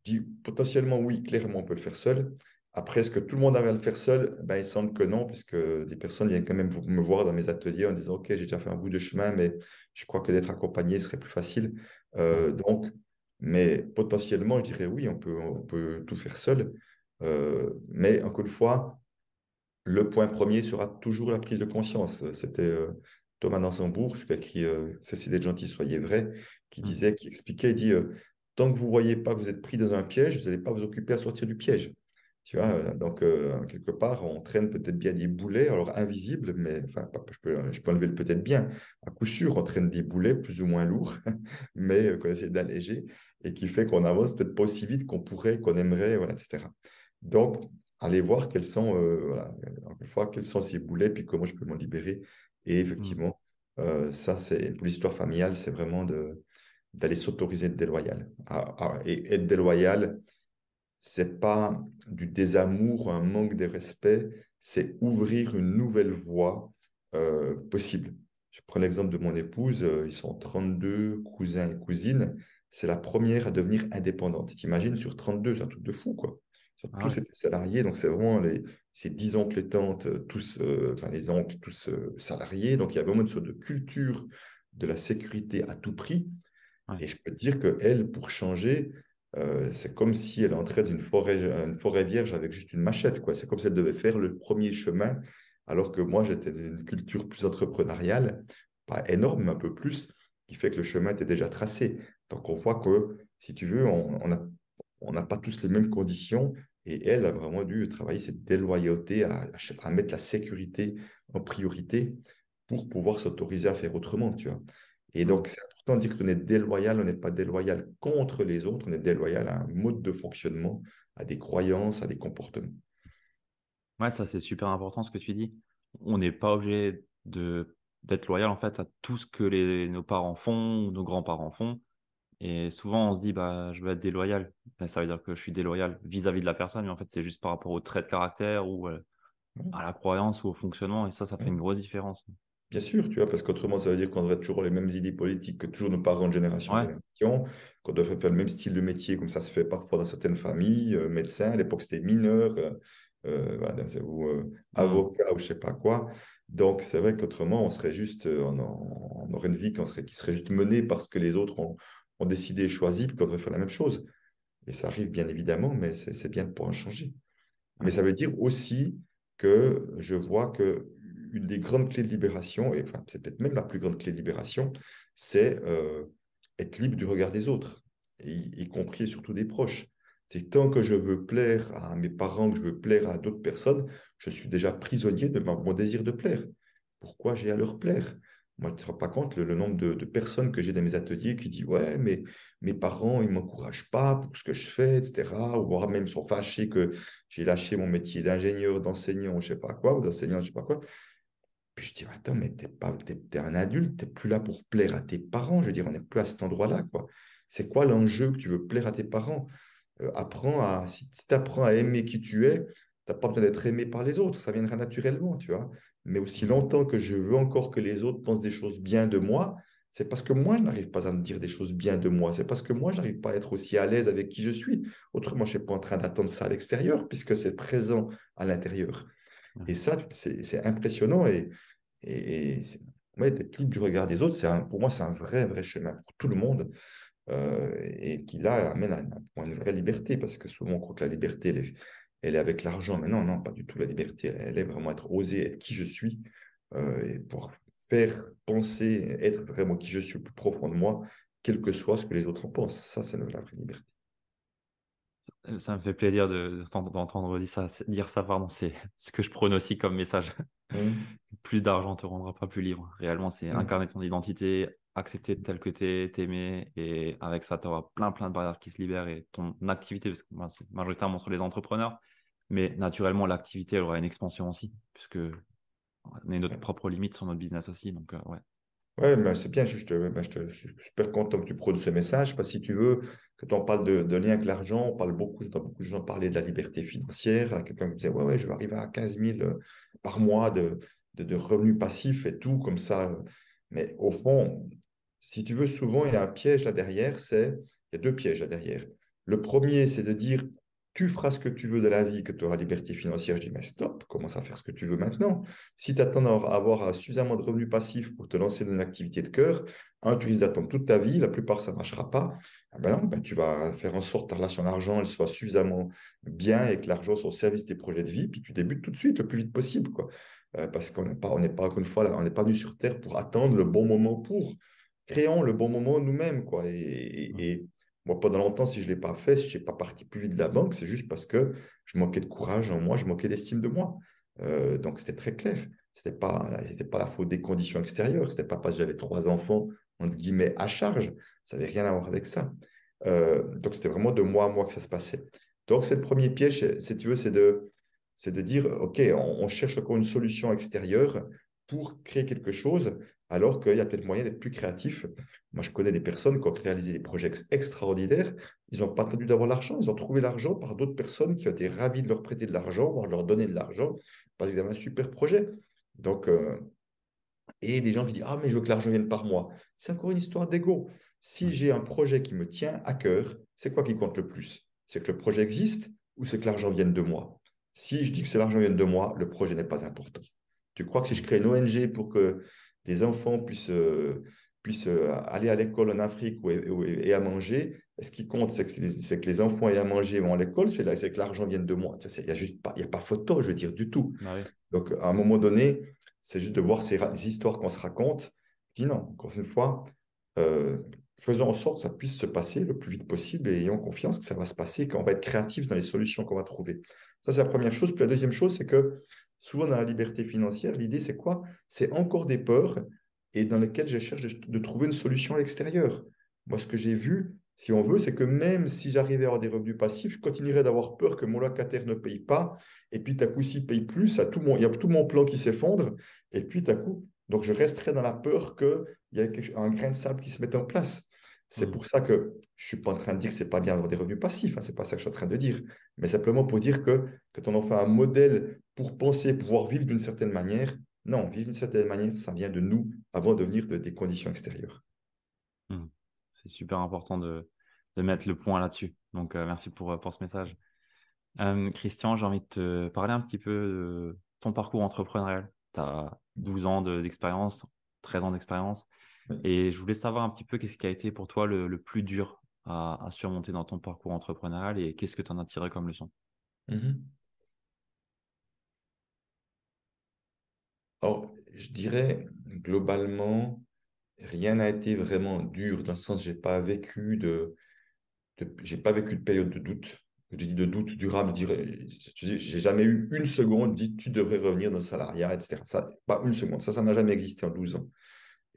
Dis potentiellement oui, clairement, on peut le faire seul. Après, est-ce que tout le monde arrive à le faire seul? Ben, Il semble que non, puisque des personnes viennent quand même me voir dans mes ateliers en disant Ok, j'ai déjà fait un bout de chemin, mais je crois que d'être accompagné serait plus facile. donc, mais potentiellement, je dirais oui, on peut, on peut tout faire seul. Euh, mais encore une fois, le point premier sera toujours la prise de conscience. C'était euh, Thomas Nansembourg, qui a écrit euh, Cessez d'être gentil, soyez vrai, qui mmh. disait, qui expliquait, il dit Tant que vous ne voyez pas que vous êtes pris dans un piège, vous n'allez pas vous occuper à sortir du piège. Tu vois, donc, quelque part, on traîne peut-être bien des boulets, alors invisibles, mais enfin, je peux, je peux enlever peut-être bien. À coup sûr, on traîne des boulets plus ou moins lourds, mais qu'on essaie d'alléger, et qui fait qu'on avance peut-être pas aussi vite qu'on pourrait, qu'on aimerait, voilà, etc. Donc, allez voir quels sont, euh, une fois, quels sont ces boulets, puis comment je peux m'en libérer. Et effectivement, mmh. euh, ça, c'est pour l'histoire familiale, c'est vraiment de, d'aller s'autoriser d'être déloyal. Ah, ah, et être déloyal, c'est pas du désamour, un manque de respect, c'est ouvrir une nouvelle voie euh, possible. Je prends l'exemple de mon épouse, ils sont 32 cousins et cousines, c'est la première à devenir indépendante. T'imagines, sur 32, c'est un truc de fou, quoi. Ah tous étaient salariés, donc c'est vraiment les, ces dix oncles et tantes, euh, tous, euh, enfin les oncles, tous euh, salariés. Donc il y a vraiment une sorte de culture de la sécurité à tout prix. Et je peux te dire qu'elle, pour changer, c'est comme si elle entrait dans une forêt, une forêt vierge avec juste une machette. quoi. C'est comme si elle devait faire le premier chemin, alors que moi, j'étais d'une culture plus entrepreneuriale, pas énorme, mais un peu plus, qui fait que le chemin était déjà tracé. Donc on voit que, si tu veux, on, on a on n'a pas tous les mêmes conditions. Et elle a vraiment dû travailler cette déloyauté, à, à mettre la sécurité en priorité pour pouvoir s'autoriser à faire autrement, tu vois. Et donc, c'est dire qu'on est déloyal, on n'est pas déloyal contre les autres, on est déloyal à un mode de fonctionnement, à des croyances, à des comportements. Ouais, ça c'est super important ce que tu dis. On n'est pas obligé de d'être loyal en fait à tout ce que les, nos parents font, nos grands-parents font. Et souvent, on se dit, bah, je veux être déloyal. Ben, ça veut dire que je suis déloyal vis-à-vis de la personne, mais en fait, c'est juste par rapport au trait de caractère ou euh, à la croyance ou au fonctionnement. Et ça, ça fait une grosse différence. Bien sûr, tu vois, parce qu'autrement, ça veut dire qu'on devrait toujours les mêmes idées politiques que toujours nos parents de génération en génération, qu'on devrait faire le même style de métier, comme ça se fait parfois dans certaines familles, euh, médecin, à l'époque c'était mineur, euh, voilà, ou mmh. avocat ou je sais pas quoi. Donc, c'est vrai qu'autrement, on serait juste, on, on, aurait une vie qui serait, qui serait juste menée parce que les autres ont, ont décidé et choisi qu'on devrait faire la même chose. Et ça arrive bien évidemment, mais c'est bien de pouvoir changer. Mais ça veut dire aussi que je vois que une des grandes clés de libération, et enfin, c'est peut-être même la plus grande clé de libération, c'est euh, être libre du regard des autres, y, compris et surtout des proches. C'est tant que je veux plaire à mes parents, que je veux plaire à d'autres personnes, je suis déjà prisonnier de mon désir de plaire. Pourquoi j'ai à leur plaire? Moi, tu ne te rends pas compte le, nombre de, personnes que j'ai dans mes ateliers qui disent Ouais, mais mes parents, ils ne m'encouragent pas pour ce que je fais, etc. Ou voire même sont fâchés que j'ai lâché mon métier d'ingénieur, d'enseignant, je ne sais pas quoi, ou d'enseignant, je ne sais pas quoi. Puis je dis Attends, mais tu es, un adulte, tu n'es plus là pour plaire à tes parents. Je veux dire, on n'est plus à cet endroit-là. quoi. C'est quoi l'enjeu que tu veux plaire à tes parents? Euh, apprends à, Si, tu à aimer qui tu es, tu n'as pas besoin d'être aimé par les autres, ça viendra naturellement, tu vois mais aussi longtemps que je veux encore que les autres pensent des choses bien de moi, c'est parce que moi, je n'arrive pas à me dire des choses bien de moi. C'est parce que moi, je n'arrive pas à être aussi à l'aise avec qui je suis. Autrement, je ne suis pas en train d'attendre ça à l'extérieur, puisque c'est présent à l'intérieur. Et ça, c'est impressionnant. Et, et, d'être libre du regard des autres, un, pour moi, c'est un vrai, vrai chemin pour tout le monde. Euh, et qui, là, amène à, une vraie liberté, parce que souvent, on croit que la liberté, elle est, elle est avec l'argent. Mais non, non, pas du tout la liberté. Elle est vraiment être osé, être qui je suis, euh, et pour faire penser, être vraiment qui je suis au plus profond de moi, quel que soit ce que les autres en pensent. Ça, c'est la vraie liberté. Ça me fait plaisir d'entendre dire ça, dire ça pardon. c'est ce que je prône aussi comme message. plus d'argent te rendra pas plus libre. Réellement, c'est incarner ton identité, accepter tel que tu es, t'aimer, et avec ça, tu auras plein, plein de barrières qui se libèrent et ton activité, parce que c'est majoritairement sur les entrepreneurs, mais naturellement, l'activité, elle aura une expansion aussi, puisque on est notre propre limite sur notre business aussi. Donc, euh, ouais. Ouais, mais c'est bien, je, je, suis super content que tu produises ce message, parce que si tu veux, quand on parle de, lien avec l'argent, on parle beaucoup, j'entends beaucoup de gens parler de la liberté financière, quelqu'un me disait, ouais, ouais, je vais arriver à 15 000 euh, par mois de, de, revenus passifs et tout, comme ça. Mais au fond, si tu veux, souvent, il y a un piège là derrière, c'est, il y a deux pièges là derrière. Le premier, c'est de dire, tu feras ce que tu veux de la vie, que tu auras liberté financière. Je dis, mais stop, commence à faire ce que tu veux maintenant. Si tu attends à avoir suffisamment de revenus passifs pour te lancer dans une activité de cœur, un, tu risques d'attendre toute ta vie, la plupart, ça ne marchera pas. Ah ben non, ben tu vas faire en sorte que ta relation d'argent soit suffisamment bien et que l'argent soit au service de tes projets de vie, puis tu débutes tout de suite, le plus vite possible. Quoi. Euh, parce qu'on n'est pas, on pas, encore une fois, on n'est pas venu sur Terre pour attendre le bon moment pour. Créons le bon moment nous-mêmes. Quoi. et moi, pendant longtemps, si je ne l'ai pas fait, si je n'ai pas parti plus vite de la banque, c'est juste parce que je manquais de courage en moi, je manquais d'estime de moi. Euh, donc, c'était très clair. Ce n'était pas, pas la faute des conditions extérieures. Ce n'était pas parce que j'avais trois enfants, entre guillemets, à charge. Ça n'avait rien à voir avec ça. Euh, donc, c'était vraiment de moi à moi que ça se passait. Donc, c'est le premier piège, si tu veux, c'est de, c'est de dire, OK, on, cherche encore une solution extérieure pour créer quelque chose, alors qu'il y a peut-être moyen d'être plus créatif. Moi, je connais des personnes qui ont réalisé des projets extraordinaires. Ils n'ont pas attendu d'avoir l'argent, ils ont trouvé l'argent par d'autres personnes qui ont été ravis de leur prêter de l'argent, voire de leur donner de l'argent, parce qu'ils avaient un super projet. Donc, euh, et des gens qui disent Ah, mais je veux que l'argent vienne par moi. C'est encore une histoire d'ego. Si j'ai un projet qui me tient à cœur, c'est quoi qui compte le plus? C'est que le projet existe ou c'est que l'argent vienne de moi? Si je dis que c'est l'argent vienne de moi, le projet n'est pas important. Tu crois que si je crée une ONG pour que des enfants puissent, euh, puissent euh, aller à l'école en Afrique et, à manger, ce qui compte, c'est que, que, les enfants aient à manger vont à l'école, c'est que l'argent vienne de moi. Il n'y a, juste pas, y a pas photo, je veux dire, du tout. Ah Donc, à un moment donné, c'est juste de voir ces, histoires qu'on se raconte. Dis non, encore une fois, euh, faisons en sorte que ça puisse se passer le plus vite possible et ayons confiance que ça va se passer, qu'on va être créatif dans les solutions qu'on va trouver. Ça, c'est la première chose. Puis la deuxième chose, c'est que souvent dans la liberté financière, l'idée, c'est quoi? C'est encore des peurs et dans lesquelles je cherche de, trouver une solution à l'extérieur. Moi, ce que j'ai vu, si on veut, c'est que même si j'arrivais à avoir des revenus passifs, je continuerais d'avoir peur que mon locataire ne paye pas. Et puis, à coup, s'il paye plus, il y a tout mon plan qui s'effondre. Et puis, à coup, donc je resterai dans la peur qu'il y ait un grain de sable qui se mette en place. C'est mmh. pour ça que je ne suis pas en train de dire que ce n'est pas bien d'avoir des revenus passifs, hein, ce n'est pas ça que je suis en train de dire, mais simplement pour dire que quand on en fait un modèle pour penser pouvoir vivre d'une certaine manière, non, vivre d'une certaine manière, ça vient de nous avant de venir de, des conditions extérieures. Mmh. C'est super important de, mettre le point là-dessus. Donc, euh, merci pour, euh, pour ce message. Euh, Christian, j'ai envie de te parler un petit peu de ton parcours entrepreneurial. Tu as 12 ans d'expérience, 13 ans d'expérience. Et je voulais savoir un petit peu qu'est-ce qui a été pour toi le, plus dur à, surmonter dans ton parcours entrepreneurial et qu'est-ce que tu en as tiré comme leçon? Mmh Alors, je dirais globalement, rien n'a été vraiment dur dans le sens j'ai pas vécu de, j'ai pas vécu de période de doute. J'ai dit de doute durable, j'ai jamais eu une seconde dit tu devrais revenir dans le salariat, etc. Pas une seconde, ça, ça n'a jamais existé en 12 ans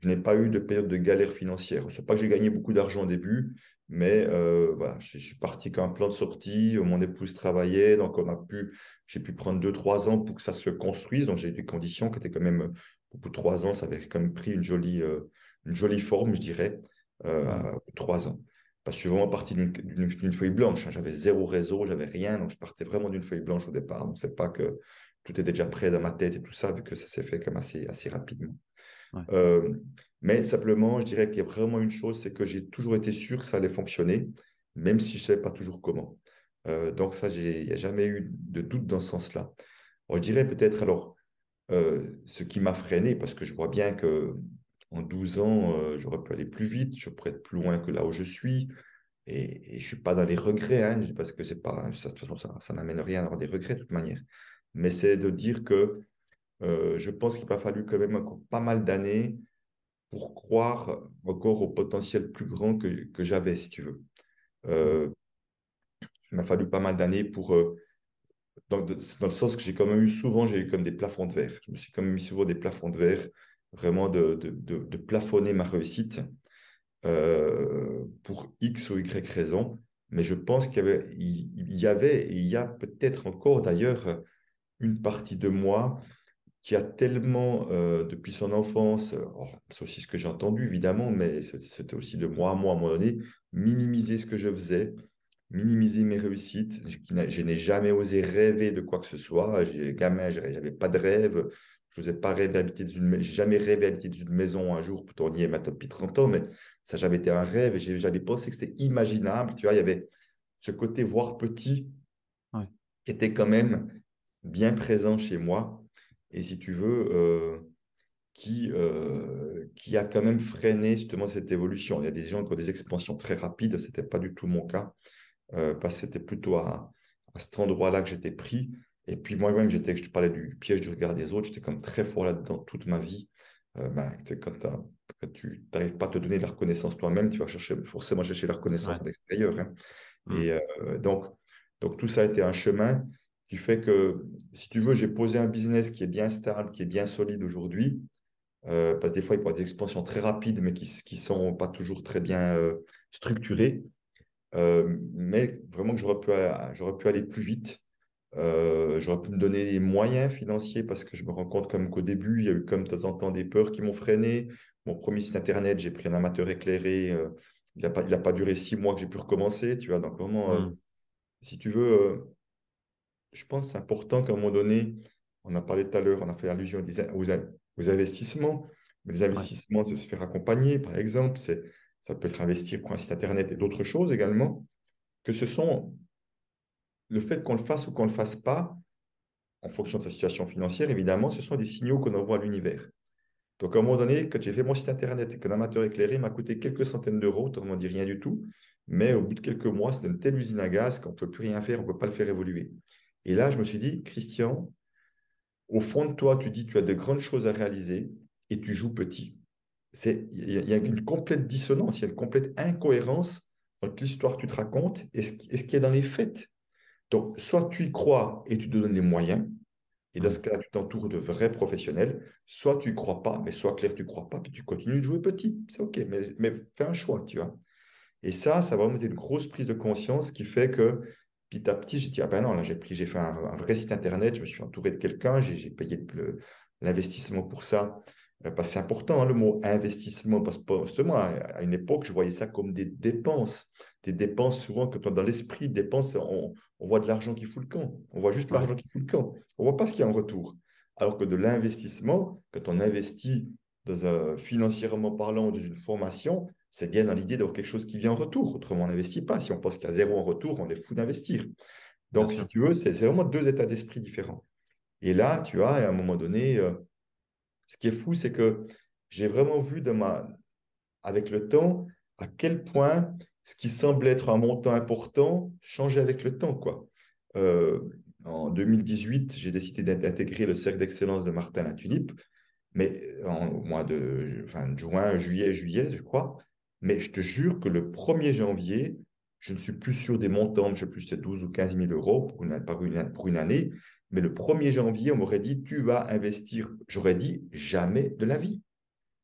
je n'ai pas eu de période de galère financière. Ce n'est pas que j'ai gagné beaucoup d'argent au début, mais euh, voilà, je, suis parti comme un plan de sortie. Mon épouse travaillait, donc on a pu, j'ai pu prendre deux, trois ans pour que ça se construise. Donc j'ai eu des conditions qui étaient quand même, au bout de trois ans, ça avait quand même pris une jolie, euh, une jolie forme, je dirais, euh, mmh. trois ans. Parce que je suis vraiment parti d'une feuille blanche. Hein. J'avais zéro réseau, j'avais rien. Donc, je partais vraiment d'une feuille blanche au départ. Donc, ce n'est pas que tout était déjà prêt dans ma tête et tout ça, vu que ça s'est fait comme assez, assez rapidement. Euh, mais simplement, je dirais qu'il y a vraiment une chose, c'est que j'ai toujours été sûr que ça allait fonctionner, même si je ne savais pas toujours comment. Euh, donc ça, il n'y a jamais eu de doute dans ce sens-là. je dirais peut-être alors euh, ce qui m'a freiné, parce que je vois bien que en 12 ans, j'aurais pu aller plus vite, je pourrais être plus loin que là où je suis. Et, je ne suis pas dans les regrets, hein, parce que de toute façon, ça, ça n'amène rien à avoir des regrets de toute manière. Mais c'est de dire que euh, je pense qu'il m'a fallu quand même encore pas mal d'années pour croire encore au potentiel plus grand que, j'avais, si tu veux. Euh, il m'a fallu pas mal d'années pour euh, dans, dans, le sens que j'ai quand même eu souvent, j'ai eu comme des plafonds de verre. Je me suis quand même mis souvent des plafonds de verre, vraiment de, de, de, plafonner ma réussite euh, pour X ou Y raison. Mais je pense qu'il y avait, il, y avait et il y a peut-être encore d'ailleurs une partie de moi qui a tellement, euh, depuis son enfance, oh, c'est aussi ce que j'ai entendu évidemment, mais c'était aussi de moi à moi à un moment donné, minimiser ce que je faisais, minimiser mes réussites. Je, n'ai jamais osé rêver de quoi que ce soit. J'ai gamin, je n'avais pas de rêve. Je n'osais pas rêver dans une jamais rêvé d'habiter dans une maison un jour, pourtant on y est maintenant depuis 30 ans, mais ça j'avais été un rêve et j'avais pensé que c'était imaginable. Tu vois, il y avait ce côté voir petit qui était quand même bien présent chez moi. Et si tu veux, euh, qui, euh, qui a quand même freiné justement cette évolution. Il y a des gens qui ont des expansions très rapides, ce n'était pas du tout mon cas. Euh, parce que c'était plutôt à, cet endroit-là que j'étais pris. Et puis moi-même, j'étais, je te parlais du piège du regard des autres, j'étais comme très fort là-dedans toute ma vie. Ben, quand, tu n'arrives pas à te donner de la reconnaissance toi-même, tu vas chercher, forcément chercher la reconnaissance à l'extérieur. Hein. Mmh. Et donc, donc, tout ça a été un chemin qui fait que, si tu veux, j'ai posé un business qui est bien stable, qui est bien solide aujourd'hui. parce que des fois, il peut y avoir des expansions très rapides, mais qui ne sont pas toujours très bien structurées. Euh, mais vraiment que j'aurais pu, j'aurais pu aller plus vite. Euh, j'aurais pu me donner des moyens financiers parce que je me rends compte comme qu'au début, il y a eu comme de temps en temps des peurs qui m'ont freiné. Mon premier site internet, j'ai pris un amateur éclairé. Euh, il n'a pas, pas duré six mois que j'ai pu recommencer. Tu vois, donc vraiment, mmh. si tu veux, je pense que c'est important qu'à un moment donné, on a parlé tout à l'heure, on a fait allusion aux, aux investissements. Mais les investissements, c'est se faire accompagner, par exemple. C'est ça peut être investir pour un site internet et d'autres choses également, que ce sont le fait qu'on le fasse ou qu'on ne le fasse pas, en fonction de sa situation financière, évidemment, ce sont des signaux qu'on envoie à l'univers. Donc, à un moment donné, quand j'ai fait mon site internet et qu'un amateur éclairé m'a coûté quelques centaines d'euros, autrement dit rien du tout, mais au bout de quelques mois, c'est une telle usine à gaz qu'on ne peut plus rien faire, on ne peut pas le faire évoluer. Et là, je me suis dit, Christian, au fond de toi, tu dis tu as de grandes choses à réaliser et tu joues petit il y, a une complète dissonance, il y a une complète incohérence entre l'histoire que tu te racontes et ce, qui est dans les faits. Donc, soit tu y crois et tu te donnes les moyens, et dans ce cas, tu t'entoures de vrais professionnels, soit tu y crois pas, mais soit clair, tu ne crois pas, puis tu continues de jouer petit. C'est OK, mais, mais fais un choix, tu vois. Et ça, ça va vraiment été une grosse prise de conscience qui fait que petit à petit, j'ai dit, ah ben non, là, j'ai pris, j'ai fait un, vrai site internet, je me suis entouré de quelqu'un, j'ai payé l'investissement pour ça. Euh, c'est important hein, le mot investissement, parce que justement, à une époque, je voyais ça comme des dépenses. Des dépenses, souvent, quand on dans l'esprit, dépenses, on, on, voit de l'argent qui fout le camp. On voit juste l'argent qui fout le camp. On ne voit pas ce qu'il y a en retour. Alors que de l'investissement, quand on investit dans un, financièrement parlant dans une formation, c'est bien dans l'idée d'avoir quelque chose qui vient en retour. Autrement, on n'investit pas. Si on pense qu'il y a zéro en retour, on est fou d'investir. Donc, si tu veux, c'est vraiment deux états d'esprit différents. Et là, tu as, à un moment donné, euh, ce qui est fou, c'est que j'ai vraiment vu de ma... avec le temps à quel point ce qui semblait être un montant important changeait avec le temps. Quoi. Euh, en 2018, j'ai décidé d'intégrer le cercle d'excellence de Martin Latulipe, mais en, au mois de juin, juillet, juillet, je crois. Mais je te jure que le 1er janvier, je ne suis plus sûr des montants, je sais plus c'est 12 ou 15 000 euros pour une, année, mais le 1er janvier, on m'aurait dit, tu vas investir. J'aurais dit, jamais de la vie.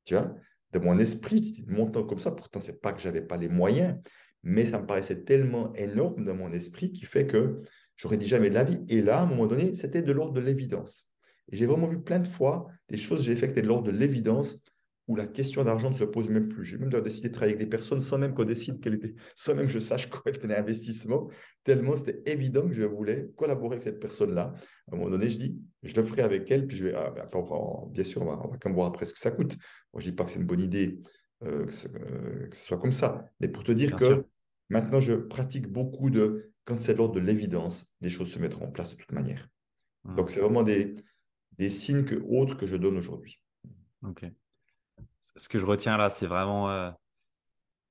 Tu vois, de mon esprit, montant comme ça, pourtant, ce n'est pas que je n'avais pas les moyens, mais ça me paraissait tellement énorme dans mon esprit qui fait que j'aurais dit jamais de la vie. Et là, à un moment donné, c'était de l'ordre de l'évidence. Et j'ai vraiment vu plein de fois des choses que j'ai fait qui étaient de l'ordre de l'évidence où la question d'argent ne se pose même plus. J'ai même décidé de travailler avec des personnes sans même qu'on décide qu'elle était, sans même que je sache quoi était l'investissement, tellement c'était évident que je voulais collaborer avec cette personne-là. À un moment donné, je dis, je le ferai avec elle, puis je vais, ah, ben, bien sûr, on va, on va quand même voir après ce que ça coûte. Moi, je dis pas que c'est une bonne idée euh, que, ce, euh, que, ce, soit comme ça, mais pour te dire que maintenant, je pratique beaucoup de, quand c'est l'ordre de l'évidence, les choses se mettront en place de toute manière. Mmh. Donc, c'est vraiment des, des signes que, autres que je donne aujourd'hui. Ok ce que je retiens là, c'est vraiment euh,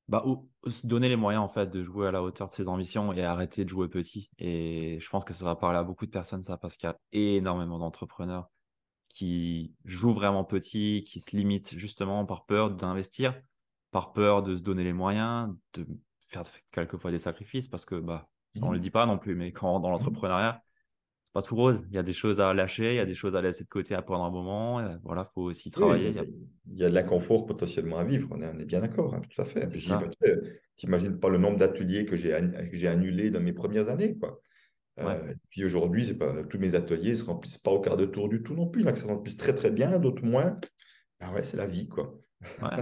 bah, se donner les moyens en fait de jouer à la hauteur de ses ambitions et arrêter de jouer petit. Et je pense que ça va parler à beaucoup de personnes ça parce qu'il y a énormément d'entrepreneurs qui jouent vraiment petit, qui se limitent justement par peur d'investir, par peur de se donner les moyens, de faire quelquefois des sacrifices parce que bah on ne le mmh. dit pas non plus, mais quand dans mmh. l'entrepreneuriat, pas tout rose. Il y a des choses à lâcher, il y a des choses à laisser de côté à prendre un moment. Euh, voilà, faut aussi travailler. il, y a... de l'inconfort potentiellement à vivre. On est, bien d'accord, hein, tout à fait. Tu n'imagines pas le nombre d'ateliers que j'ai annulés dans mes premières années, quoi. Euh, puis aujourd'hui, pas, tous mes ateliers ne se remplissent pas au quart de tour du tout non plus. Il y en a qui se remplissent très très bien, d'autres moins. Ben ouais, c'est la vie, quoi.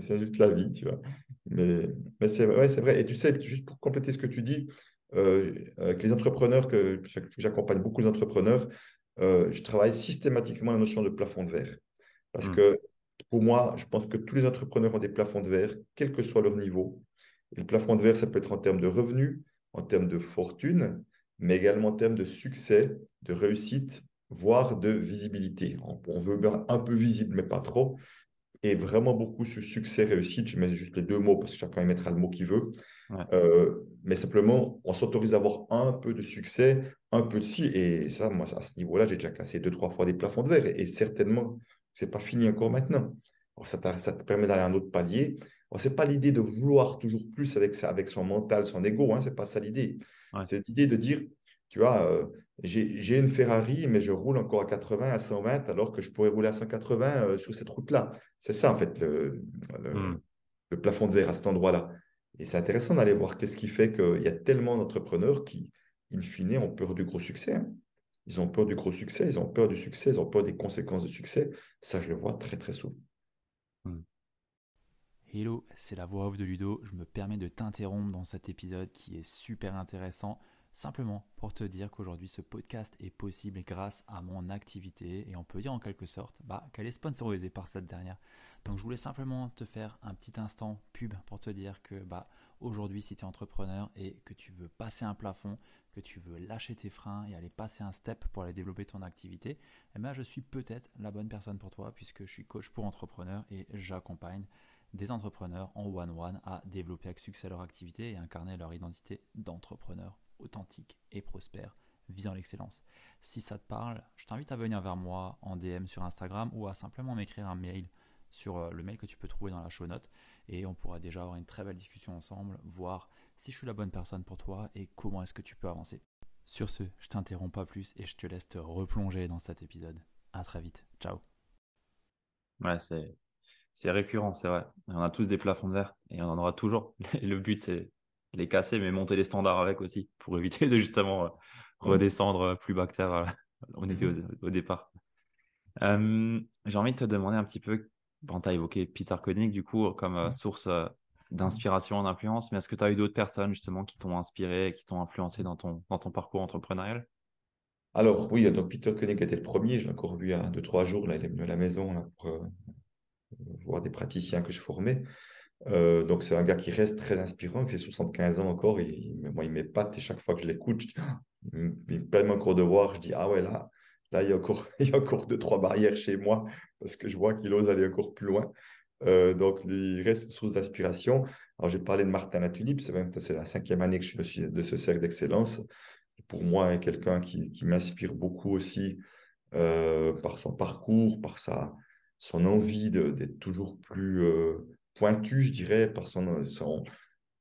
c'est juste la vie, tu vois. Mais, mais c'est vrai, c'est vrai. Et tu sais, juste pour compléter ce que tu dis, avec les entrepreneurs, que, j'accompagne beaucoup d'entrepreneurs, euh, je travaille systématiquement la notion de plafond de verre. Parce hmm. que pour moi, je pense que tous les entrepreneurs ont des plafonds de verre, quel que soit leur niveau. Et le plafond de verre, ça peut être en termes de revenus, en termes de fortune, mais également en termes de succès, de réussite, voire de visibilité. On veut un peu visible, mais pas trop et vraiment beaucoup sur succès, réussite. Je mets juste les deux mots parce que chacun y mettra le mot qu'il veut. Euh, mais simplement, on s'autorise à avoir un peu de succès, un peu de si. Et ça, moi, à ce niveau-là, j'ai déjà cassé deux, trois fois des plafonds de verre. Et, certainement, ce n'est pas fini encore maintenant. ça, ça, te permet d'aller à un autre palier. Ce n'est pas l'idée de vouloir toujours plus avec, avec son mental, son ego. Hein, ce n'est pas ça l'idée. C'est l'idée de dire, tu vois, euh, j'ai une Ferrari, mais je roule encore à 80, à 120, alors que je pourrais rouler à 180 euh, sur cette route-là. C'est ça, en fait, le, hmm. le, plafond de verre à cet endroit-là. Et c'est intéressant d'aller voir qu'est-ce qui fait qu'il y a tellement d'entrepreneurs qui, in fine, ont peur du gros succès. Hein. Ils ont peur du gros succès, ils ont peur du succès, ils ont peur des conséquences de succès. Ça, je le vois très, très souvent. Hmm. Hello, c'est la voix off de Ludo. Je me permets de t'interrompre dans cet épisode qui est super intéressant simplement pour te dire qu'aujourd'hui ce podcast est possible grâce à mon activité et on peut dire en quelque sorte bah, qu'elle est sponsorisée par cette dernière. Donc je voulais simplement te faire un petit instant pub pour te dire que bah, aujourd'hui si tu es entrepreneur et que tu veux passer un plafond, que tu veux lâcher tes freins et aller passer un step pour aller développer ton activité, eh ben, je suis peut-être la bonne personne pour toi puisque je suis coach pour entrepreneurs et j'accompagne des entrepreneurs en one-one à développer avec succès leur activité et incarner leur identité d'entrepreneur authentique et prospère visant l'excellence. Si ça te parle, je t'invite à venir vers moi en DM sur Instagram ou à simplement m'écrire un mail sur euh, le mail que tu peux trouver dans la show note et on pourra déjà avoir une très belle discussion ensemble, voir si je suis la bonne personne pour toi et comment est-ce que tu peux avancer. Sur ce, je t'interromps pas plus et je te laisse te replonger dans cet épisode. À très vite. Ciao. Ouais, c'est c'est récurrent, c'est vrai. On a tous des plafonds de verre et on en aura toujours. le but, c'est les casser, mais monter les standards avec aussi, pour éviter de justement euh, redescendre plus bas que terre. On était au, départ. J'ai envie de te demander un petit peu, bon, tu as évoqué Peter Koenig du coup comme euh, source euh, d'inspiration, d'influence, mais est-ce que tu as eu d'autres personnes justement qui t'ont inspiré, qui t'ont influencé dans ton, dans ton parcours entrepreneurial? Alors oui, donc Peter Koenig était le premier, je l'ai encore vu il y a deux, trois jours, là, il est venu à la maison là, pour voir des praticiens que je formais. Euh, donc, c'est un gars qui reste très inspirant, qui a 75 ans encore. Et, moi, il m'épate et chaque fois que je l'écoute, ah, il me permet encore de voir. Je dis, ah ouais, là, là il, y a encore, il y a encore deux, trois barrières chez moi parce que je vois qu'il ose aller encore plus loin. Euh, donc, il reste une source d'inspiration. Alors, j'ai parlé de Martin Latulip, c'est la cinquième année que je suis de ce cercle d'excellence. Pour moi, quelqu'un qui, qui m'inspire beaucoup aussi euh, par son parcours, par sa, son envie d'être toujours plus pointu, je dirais, par son,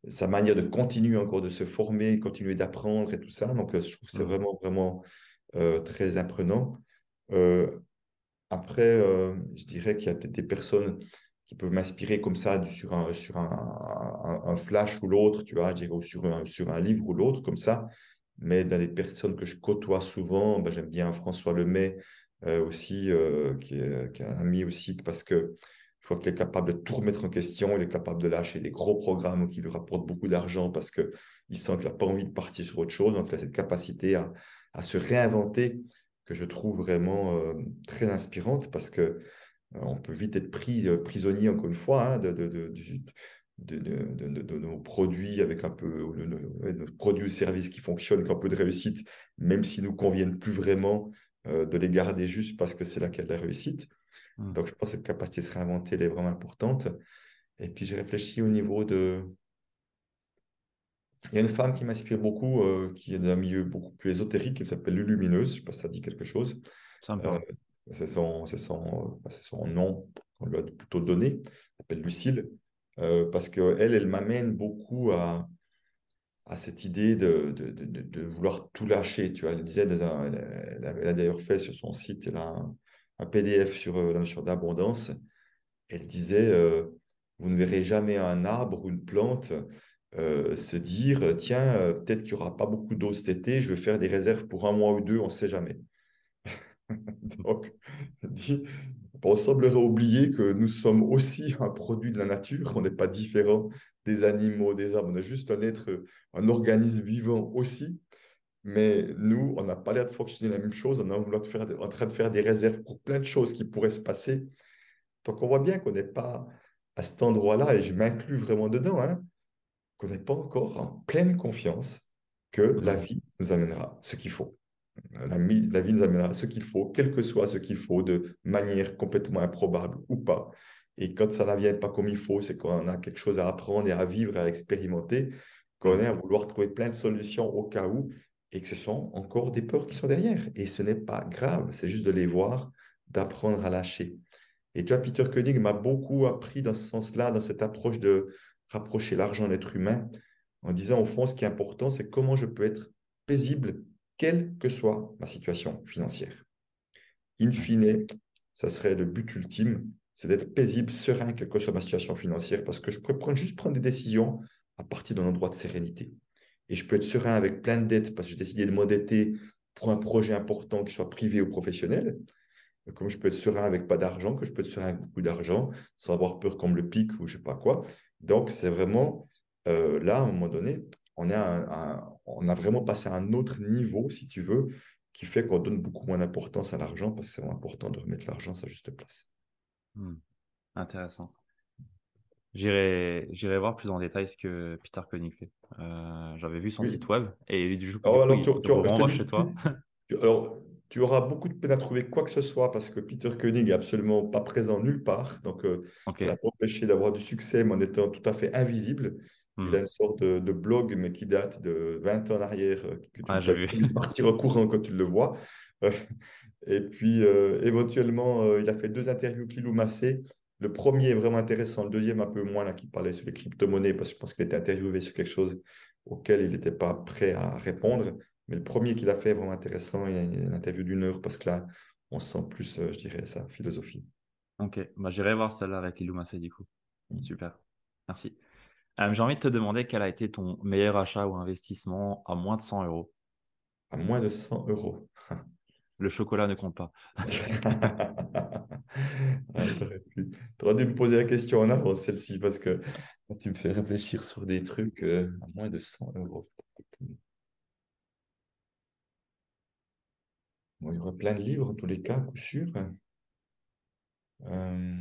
sa manière de continuer encore de se former, continuer d'apprendre et tout ça. Donc, euh, je trouve que c'est mmh. vraiment, vraiment euh, très apprenant. Euh, après, je dirais qu'il y a peut-être des personnes qui peuvent m'inspirer comme ça sur un, sur un, un, flash ou l'autre, tu vois, je dirais, ou sur un, sur un livre ou l'autre, comme ça. Mais dans les personnes que je côtoie souvent, ben, j'aime bien François Lemay aussi, qui est, qui, est, un ami aussi, parce que je crois qu'il est capable de tout remettre en question. Il est capable de lâcher des gros programmes qui lui rapportent beaucoup d'argent parce qu'il sent qu'il n'a pas envie de partir sur autre chose. Donc, il a cette capacité à, se réinventer que je trouve vraiment euh, très inspirante parce que euh, on peut vite être pris, euh, prisonnier, encore une fois, hein, de, nos produits avec un peu nos produits ou services qui fonctionnent avec un peu de réussite, même s'ils ne nous conviennent plus vraiment, de les garder juste parce que c'est là qu'il y a de la réussite. Mmh. Donc, je pense que cette capacité de se réinventer, elle est vraiment importante. Et puis, j'ai réfléchi au niveau de. Il y a une femme qui m'inspire beaucoup, euh, qui est dans un milieu beaucoup plus ésotérique, qui s'appelle Lulumineuse. Je ne sais pas si ça dit quelque chose. Euh, c'est son, son, bah, son, nom qu'on lui a plutôt donné. Elle s'appelle Lucille. Euh, parce qu'elle, elle m'amène beaucoup à, à cette idée de, de, de, de, vouloir tout lâcher. Tu vois, elle disait, elle, a d'ailleurs fait sur son site elle a un, PDF sur la notion d'abondance. Elle disait, vous ne verrez jamais un arbre ou une plante se dire, tiens, peut-être qu'il n'y aura pas beaucoup d'eau cet été, je vais faire des réserves pour un mois ou deux, on ne sait jamais. Donc, dit, on semblerait oublier que nous sommes aussi un produit de la nature, on n'est pas différent des animaux, des arbres, on est juste un être, un organisme vivant aussi. Mais nous, on n'a pas l'air de fonctionner la même chose, on est en train de faire des réserves pour plein de choses qui pourraient se passer. Donc on voit bien qu'on n'est pas à cet endroit-là, et je m'inclus vraiment dedans, hein, qu'on n'est pas encore en pleine confiance que la vie nous amènera ce qu'il faut. La, vie nous amènera ce qu'il faut, quel que soit ce qu'il faut, de manière complètement improbable ou pas. Et quand ça ne vient pas comme il faut, c'est qu'on a quelque chose à apprendre et à vivre, à expérimenter, qu'on est à vouloir trouver plein de solutions au cas où, et que ce sont encore des peurs qui sont derrière. Et ce n'est pas grave, c'est juste de les voir, d'apprendre à lâcher. Et tu vois, Peter Koenig m'a beaucoup appris dans ce sens-là, dans cette approche de rapprocher l'argent de l'être humain, en disant au fond, ce qui est important, c'est comment je peux être paisible quelle que soit ma situation financière. In fine, ça serait le but ultime, c'est d'être paisible, serein, quelle que soit ma situation financière, parce que je pourrais juste prendre des décisions à partir d'un endroit de sérénité. Et je peux être serein avec plein de dettes, parce que j'ai décidé de m'endetter pour un projet important, qu'il soit privé ou professionnel. Comme je peux être serein avec pas d'argent, que je peux être serein avec beaucoup d'argent, sans avoir peur qu'on me le pique ou je sais pas quoi. Donc, c'est vraiment euh, là, à un moment donné, on, a vraiment passé à un autre niveau, si tu veux, qui fait qu'on donne beaucoup moins d'importance à l'argent parce que c'est important de remettre l'argent à sa juste place. Hmm. Intéressant. J'irai, j'irai voir plus en détail ce que Peter Koenig fait. Euh, j'avais vu son site web et du coup, alors, du coup alors, tu, chez toi. alors, tu auras beaucoup de peine à trouver quoi que ce soit parce que Peter Koenig est absolument pas présent nulle part. Donc, euh, ça va empêcher d'avoir du succès, mais en étant tout à fait invisible. Il a hmm. une sorte de, blog, mais qui date de 20 ans en arrière, euh, que tu ah, peux partir au courant quand tu le vois. Et puis, euh, éventuellement, il a fait deux interviews Kilou Massé. Le premier est vraiment intéressant, le deuxième un peu moins, là, qui parlait sur les crypto-monnaies, parce que je pense qu'il était interviewé sur quelque chose auquel il n'était pas prêt à répondre. Mais le premier qu'il a fait est vraiment intéressant. Il y a une interview d'une heure, parce que là, on sent plus, je dirais, sa philosophie. Ok, bah, j'irai voir celle-là avec Kilou Massé, du coup. Hmm. Super. Merci. Euh, j'ai envie de te demander quel a été ton meilleur achat ou investissement à moins de 100 euros? À moins de 100 euros. Le chocolat ne compte pas. Ah, tu aurais dû me poser la question en avance, celle-ci, parce que tu me fais réfléchir sur des trucs euh, à moins de 100 euros. il y aura plein de livres, en tous les cas, coup sûr. Euh...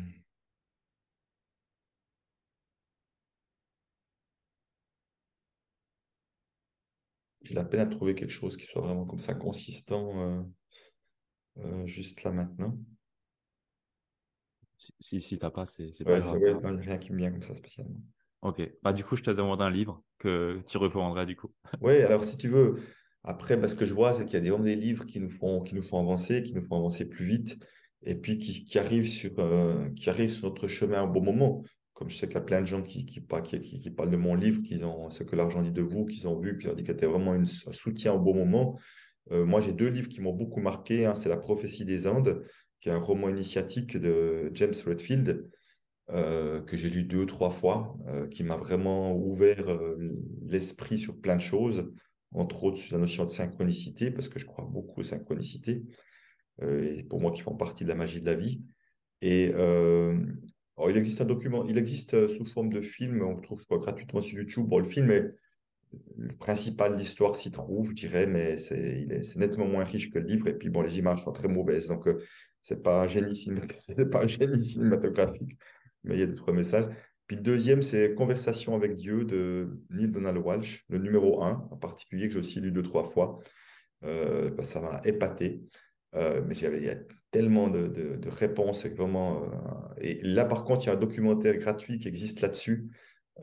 j'ai la peine à trouver quelque chose qui soit vraiment comme ça consistant euh, juste là maintenant. Si, si, t'as pas, c'est pas grave. Ouais, rien qui me vient comme ça spécialement. Ok. Bah, du coup, je te demande un livre que tu recommanderais du coup. oui, alors si tu veux, après, parce que je vois, c'est qu'il y a des, des livres qui nous, font, qui nous font avancer, qui nous font avancer plus vite, et puis qui, qui arrivent, sur, euh, qui arrivent sur notre chemin au bon moment comme je sais qu'il y a plein de gens qui, qui, qui, parlent de mon livre, qui ont ce que l'argent dit de vous, qu'ils ont vu, puis ont dit que c'était vraiment un soutien au bon moment. Euh, moi, j'ai deux livres qui m'ont beaucoup marqué. Un, c'est La prophétie des Indes, qui est un roman initiatique de James Redfield, euh, que j'ai lu deux ou trois fois, euh, qui m'a vraiment ouvert l'esprit sur plein de choses, entre autres sur la notion de synchronicité, parce que je crois beaucoup aux synchronicités, et pour moi qui font partie de la magie de la vie. Et il existe un document, il existe euh, sous forme de film, on le trouve gratuitement sur YouTube. Bon, le film est le principal l'histoire s'y trouve, je dirais, mais c'est, est, nettement moins riche que le livre. Et puis, bon, les images sont très mauvaises. Donc, euh, ce n'est pas, un génie pas un génie cinématographique, mais il y a d'autres messages. Puis le deuxième, c'est Conversation avec Dieu de Neil Donald Walsh, le numéro un en particulier, que j'ai aussi lu deux, trois fois. Euh, bah, ça m'a épaté. mais j'avais, il y a tellement de, de, réponses. Et, vraiment, euh, et là, par contre, il y a un documentaire gratuit qui existe là-dessus,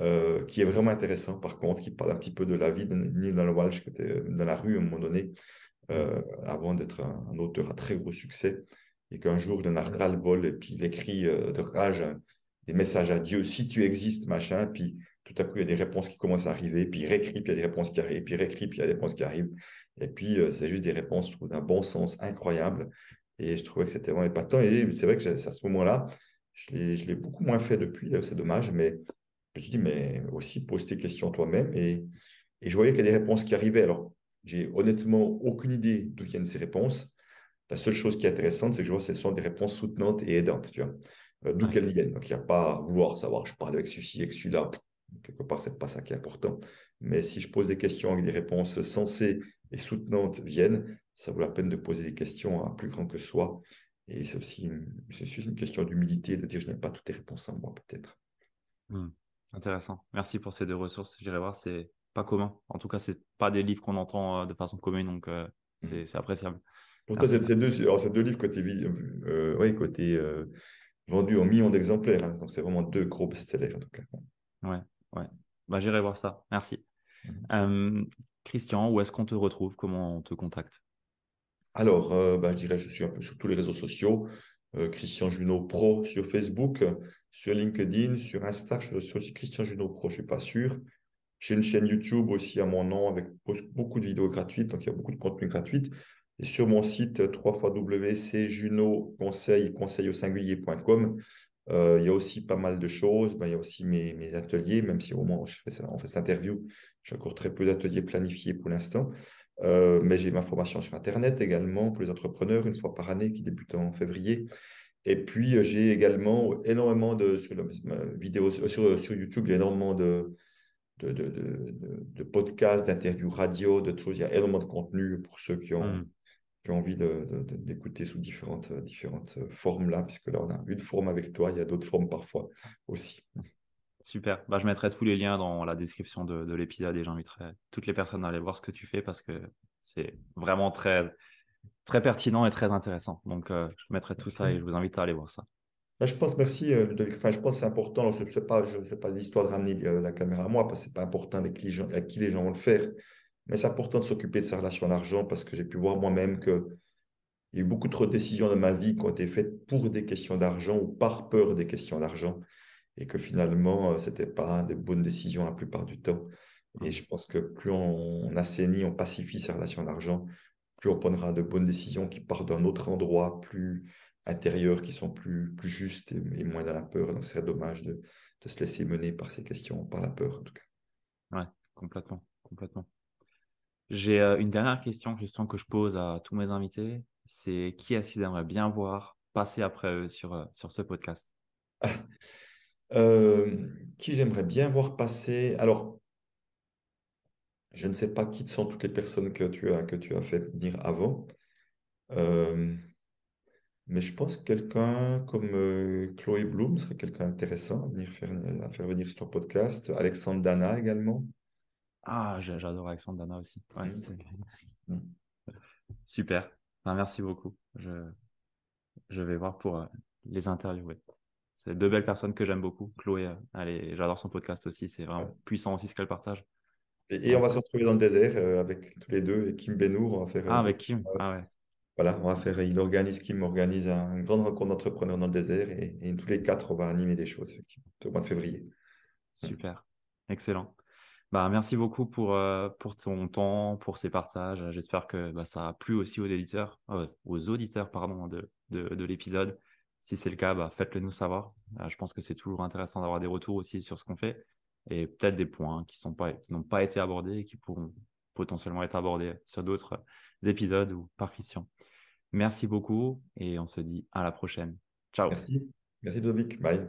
euh, qui est vraiment intéressant, par contre, qui parle un petit peu de la vie de Neil Walsh, qui était dans la rue à un moment donné, euh, avant d'être un, auteur à très gros succès. Et qu'un jour, il en a ras-le-bol, et puis il écrit de rage des messages à Dieu, si tu existes, machin. Puis tout à coup, il y a des réponses qui commencent à arriver, puis il réécrit, puis il y a des réponses qui arrivent, puis il réécrit, puis il y a des réponses qui arrivent. Et puis, euh, c'est juste des réponses, je trouve, d'un bon sens incroyable. Et je trouvais que c'était vraiment épatant. Et c'est vrai que à ce moment-là, je l'ai beaucoup moins fait depuis, c'est dommage, mais je me suis dit, mais aussi pose tes questions toi-même. Et, et je voyais qu'il y a des réponses qui arrivaient. Alors, j'ai honnêtement aucune idée d'où viennent ces réponses. La seule chose qui est intéressante, c'est que je vois que ce sont des réponses soutenantes et aidantes, tu vois, euh, d'où qu'elles viennent. Donc, il n'y a pas à vouloir savoir, je parle avec ceci, avec celui-là. Quelque part, ce n'est pas ça qui est important. Mais si je pose des questions avec des réponses sensées et soutenantes viennent, ça vaut la peine de poser des questions à plus grand que soi. Et c'est aussi une, une question d'humilité, de dire je n'ai pas toutes les réponses en moi, peut-être. Hmm. Intéressant. Merci pour ces deux ressources. J'irai voir, c'est pas commun. En tout cas, c'est pas des livres qu'on entend euh, de façon commune, donc euh, hmm. c'est appréciable. Pour toi, c'est deux, deux, livres côté, euh, ouais, côté vendus en millions d'exemplaires. Hein. donc, c'est vraiment deux gros best-sellers, en tout cas. Ouais, ouais. Bah, J'irai voir ça. Merci. Mmh. Christian, où est-ce qu'on te retrouve? Comment on te contacte? Alors, euh, bah, je dirais, je suis un peu sur tous les réseaux sociaux. Euh, Christian Junot Pro sur Facebook, sur LinkedIn, sur Insta. Je suis aussi Christian Junot Pro, je ne suis pas sûr. J'ai une chaîne YouTube aussi à mon nom avec beaucoup de vidéos gratuites, donc il y a beaucoup de contenu gratuit. Et sur mon site www.cjunot.conseil, conseil au euh, il y a aussi pas mal de choses. Ben, il y a aussi mes, ateliers, même si au moment où je fais on fait cette interview, j'ai encore très peu d'ateliers planifiés pour l'instant. Euh, mais j'ai ma formation sur Internet également pour les entrepreneurs, une fois par année, qui débute en février. Et puis, euh, j'ai également énormément de, sur, sur, sur YouTube, il y a énormément de, de, de, podcasts, d'interviews radio, de choses. Il y a énormément de contenu pour ceux qui ont, mmh envie d'écouter sous différentes, différentes formes là, puisque là, on a une forme avec toi, il y a d'autres formes parfois aussi. Super. Bah, je mettrai tous les liens dans la description de, l'épisode et j'inviterai toutes les personnes à aller voir ce que tu fais parce que c'est vraiment très, très pertinent et très intéressant. Donc, euh, je mettrai tout ça et je vous invite à aller voir ça. Bah, je pense, merci, euh, Enfin, je pense que c'est important. Ce n'est pas, pas l'histoire de ramener euh, la caméra à moi parce que ce n'est pas important avec avec qui les gens vont le faire. Mais c'est important de s'occuper de sa relation à l'argent parce que j'ai pu voir moi-même qu'il y a eu beaucoup trop de décisions dans ma vie qui ont été faites pour des questions d'argent ou par peur des questions d'argent et que finalement, euh, ce n'était pas des bonnes décisions la plupart du temps. Et je pense que plus on, assainit, on pacifie sa relation à l'argent, plus on prendra de bonnes décisions qui partent d'un autre endroit, plus intérieur, qui sont plus, plus justes et, moins dans la peur. Donc, c'est dommage de, de se laisser mener par ces questions, par la peur en tout cas. Ouais, complètement, complètement. J'ai euh, une dernière question, question que je pose à tous mes invités. C'est qui est-ce qu'ils aimeraient bien voir passer après eux sur, euh, sur ce podcast? Euh, Qui j'aimerais bien voir passer? Alors, je ne sais pas qui sont toutes les personnes que tu as, que tu as fait venir avant. mais je pense que quelqu'un comme Chloé Bloom serait quelqu'un intéressant à, venir faire, à faire venir sur ton podcast. Alexandre Dana également. Ah, j'adore Alexandre Dana aussi. Mmh. Mmh. Super. merci beaucoup. Je, je vais voir pour euh, les interviewer. C'est deux belles personnes que j'aime beaucoup. Chloé, euh, j'adore son podcast aussi. C'est vraiment puissant aussi ce qu'elle partage. Et, on va se retrouver dans le désert euh, avec tous les deux et Kim Benour. On va faire, ah, avec Kim. Ah ouais. Voilà, on va faire, il organise, Kim organise un, une grande rencontre d'entrepreneurs dans le désert et, et, tous les quatre, on va animer des choses, effectivement, au mois de février. Super. Excellent. Bah, merci beaucoup pour, euh, pour ton temps, pour ces partages. J'espère que bah, ça a plu aussi aux éditeurs, euh, aux auditeurs pardon, de, de, de l'épisode. Si c'est le cas, bah, faites-le nous savoir. Euh, je pense que c'est toujours intéressant d'avoir des retours aussi sur ce qu'on fait et peut-être des points qui n'ont pas, pas été abordés et qui pourront potentiellement être abordés sur d'autres épisodes ou par Christian. Merci beaucoup et on se dit à la prochaine. Ciao. Merci. Merci Dominik. Bye.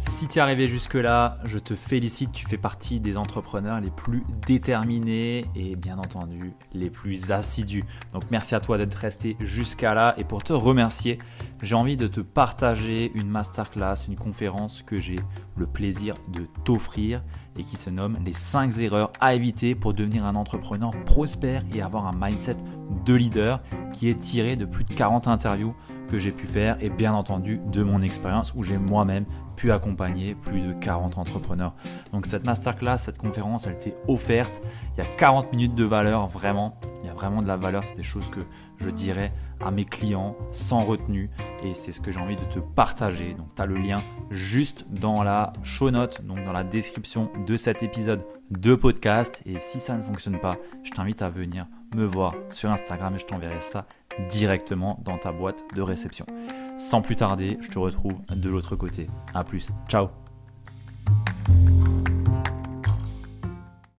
Si tu es arrivé jusque-là, je te félicite, tu fais partie des entrepreneurs les plus déterminés et bien entendu les plus assidus. Donc merci à toi d'être resté jusqu'à là et pour te remercier, j'ai envie de te partager une masterclass, une conférence que j'ai le plaisir de t'offrir et qui se nomme les 5 erreurs à éviter pour devenir un entrepreneur prospère et avoir un mindset de leader qui est tiré de plus de 40 interviews que j'ai pu faire et bien entendu de mon expérience où j'ai moi-même pu accompagner plus de 40 entrepreneurs. Donc cette masterclass, cette conférence, elle t'est offerte. Il y a 40 minutes de valeur, vraiment. Il y a vraiment de la valeur. C'est des choses que je dirais à mes clients sans retenue et c'est ce que j'ai envie de te partager. Donc tu as le lien juste dans la show note, donc dans la description de cet épisode de podcast. Et si ça ne fonctionne pas, je t'invite à venir me voir sur Instagram et je t'enverrai ça directement dans ta boîte de réception. Sans plus tarder, je te retrouve de l'autre côté. A plus. Ciao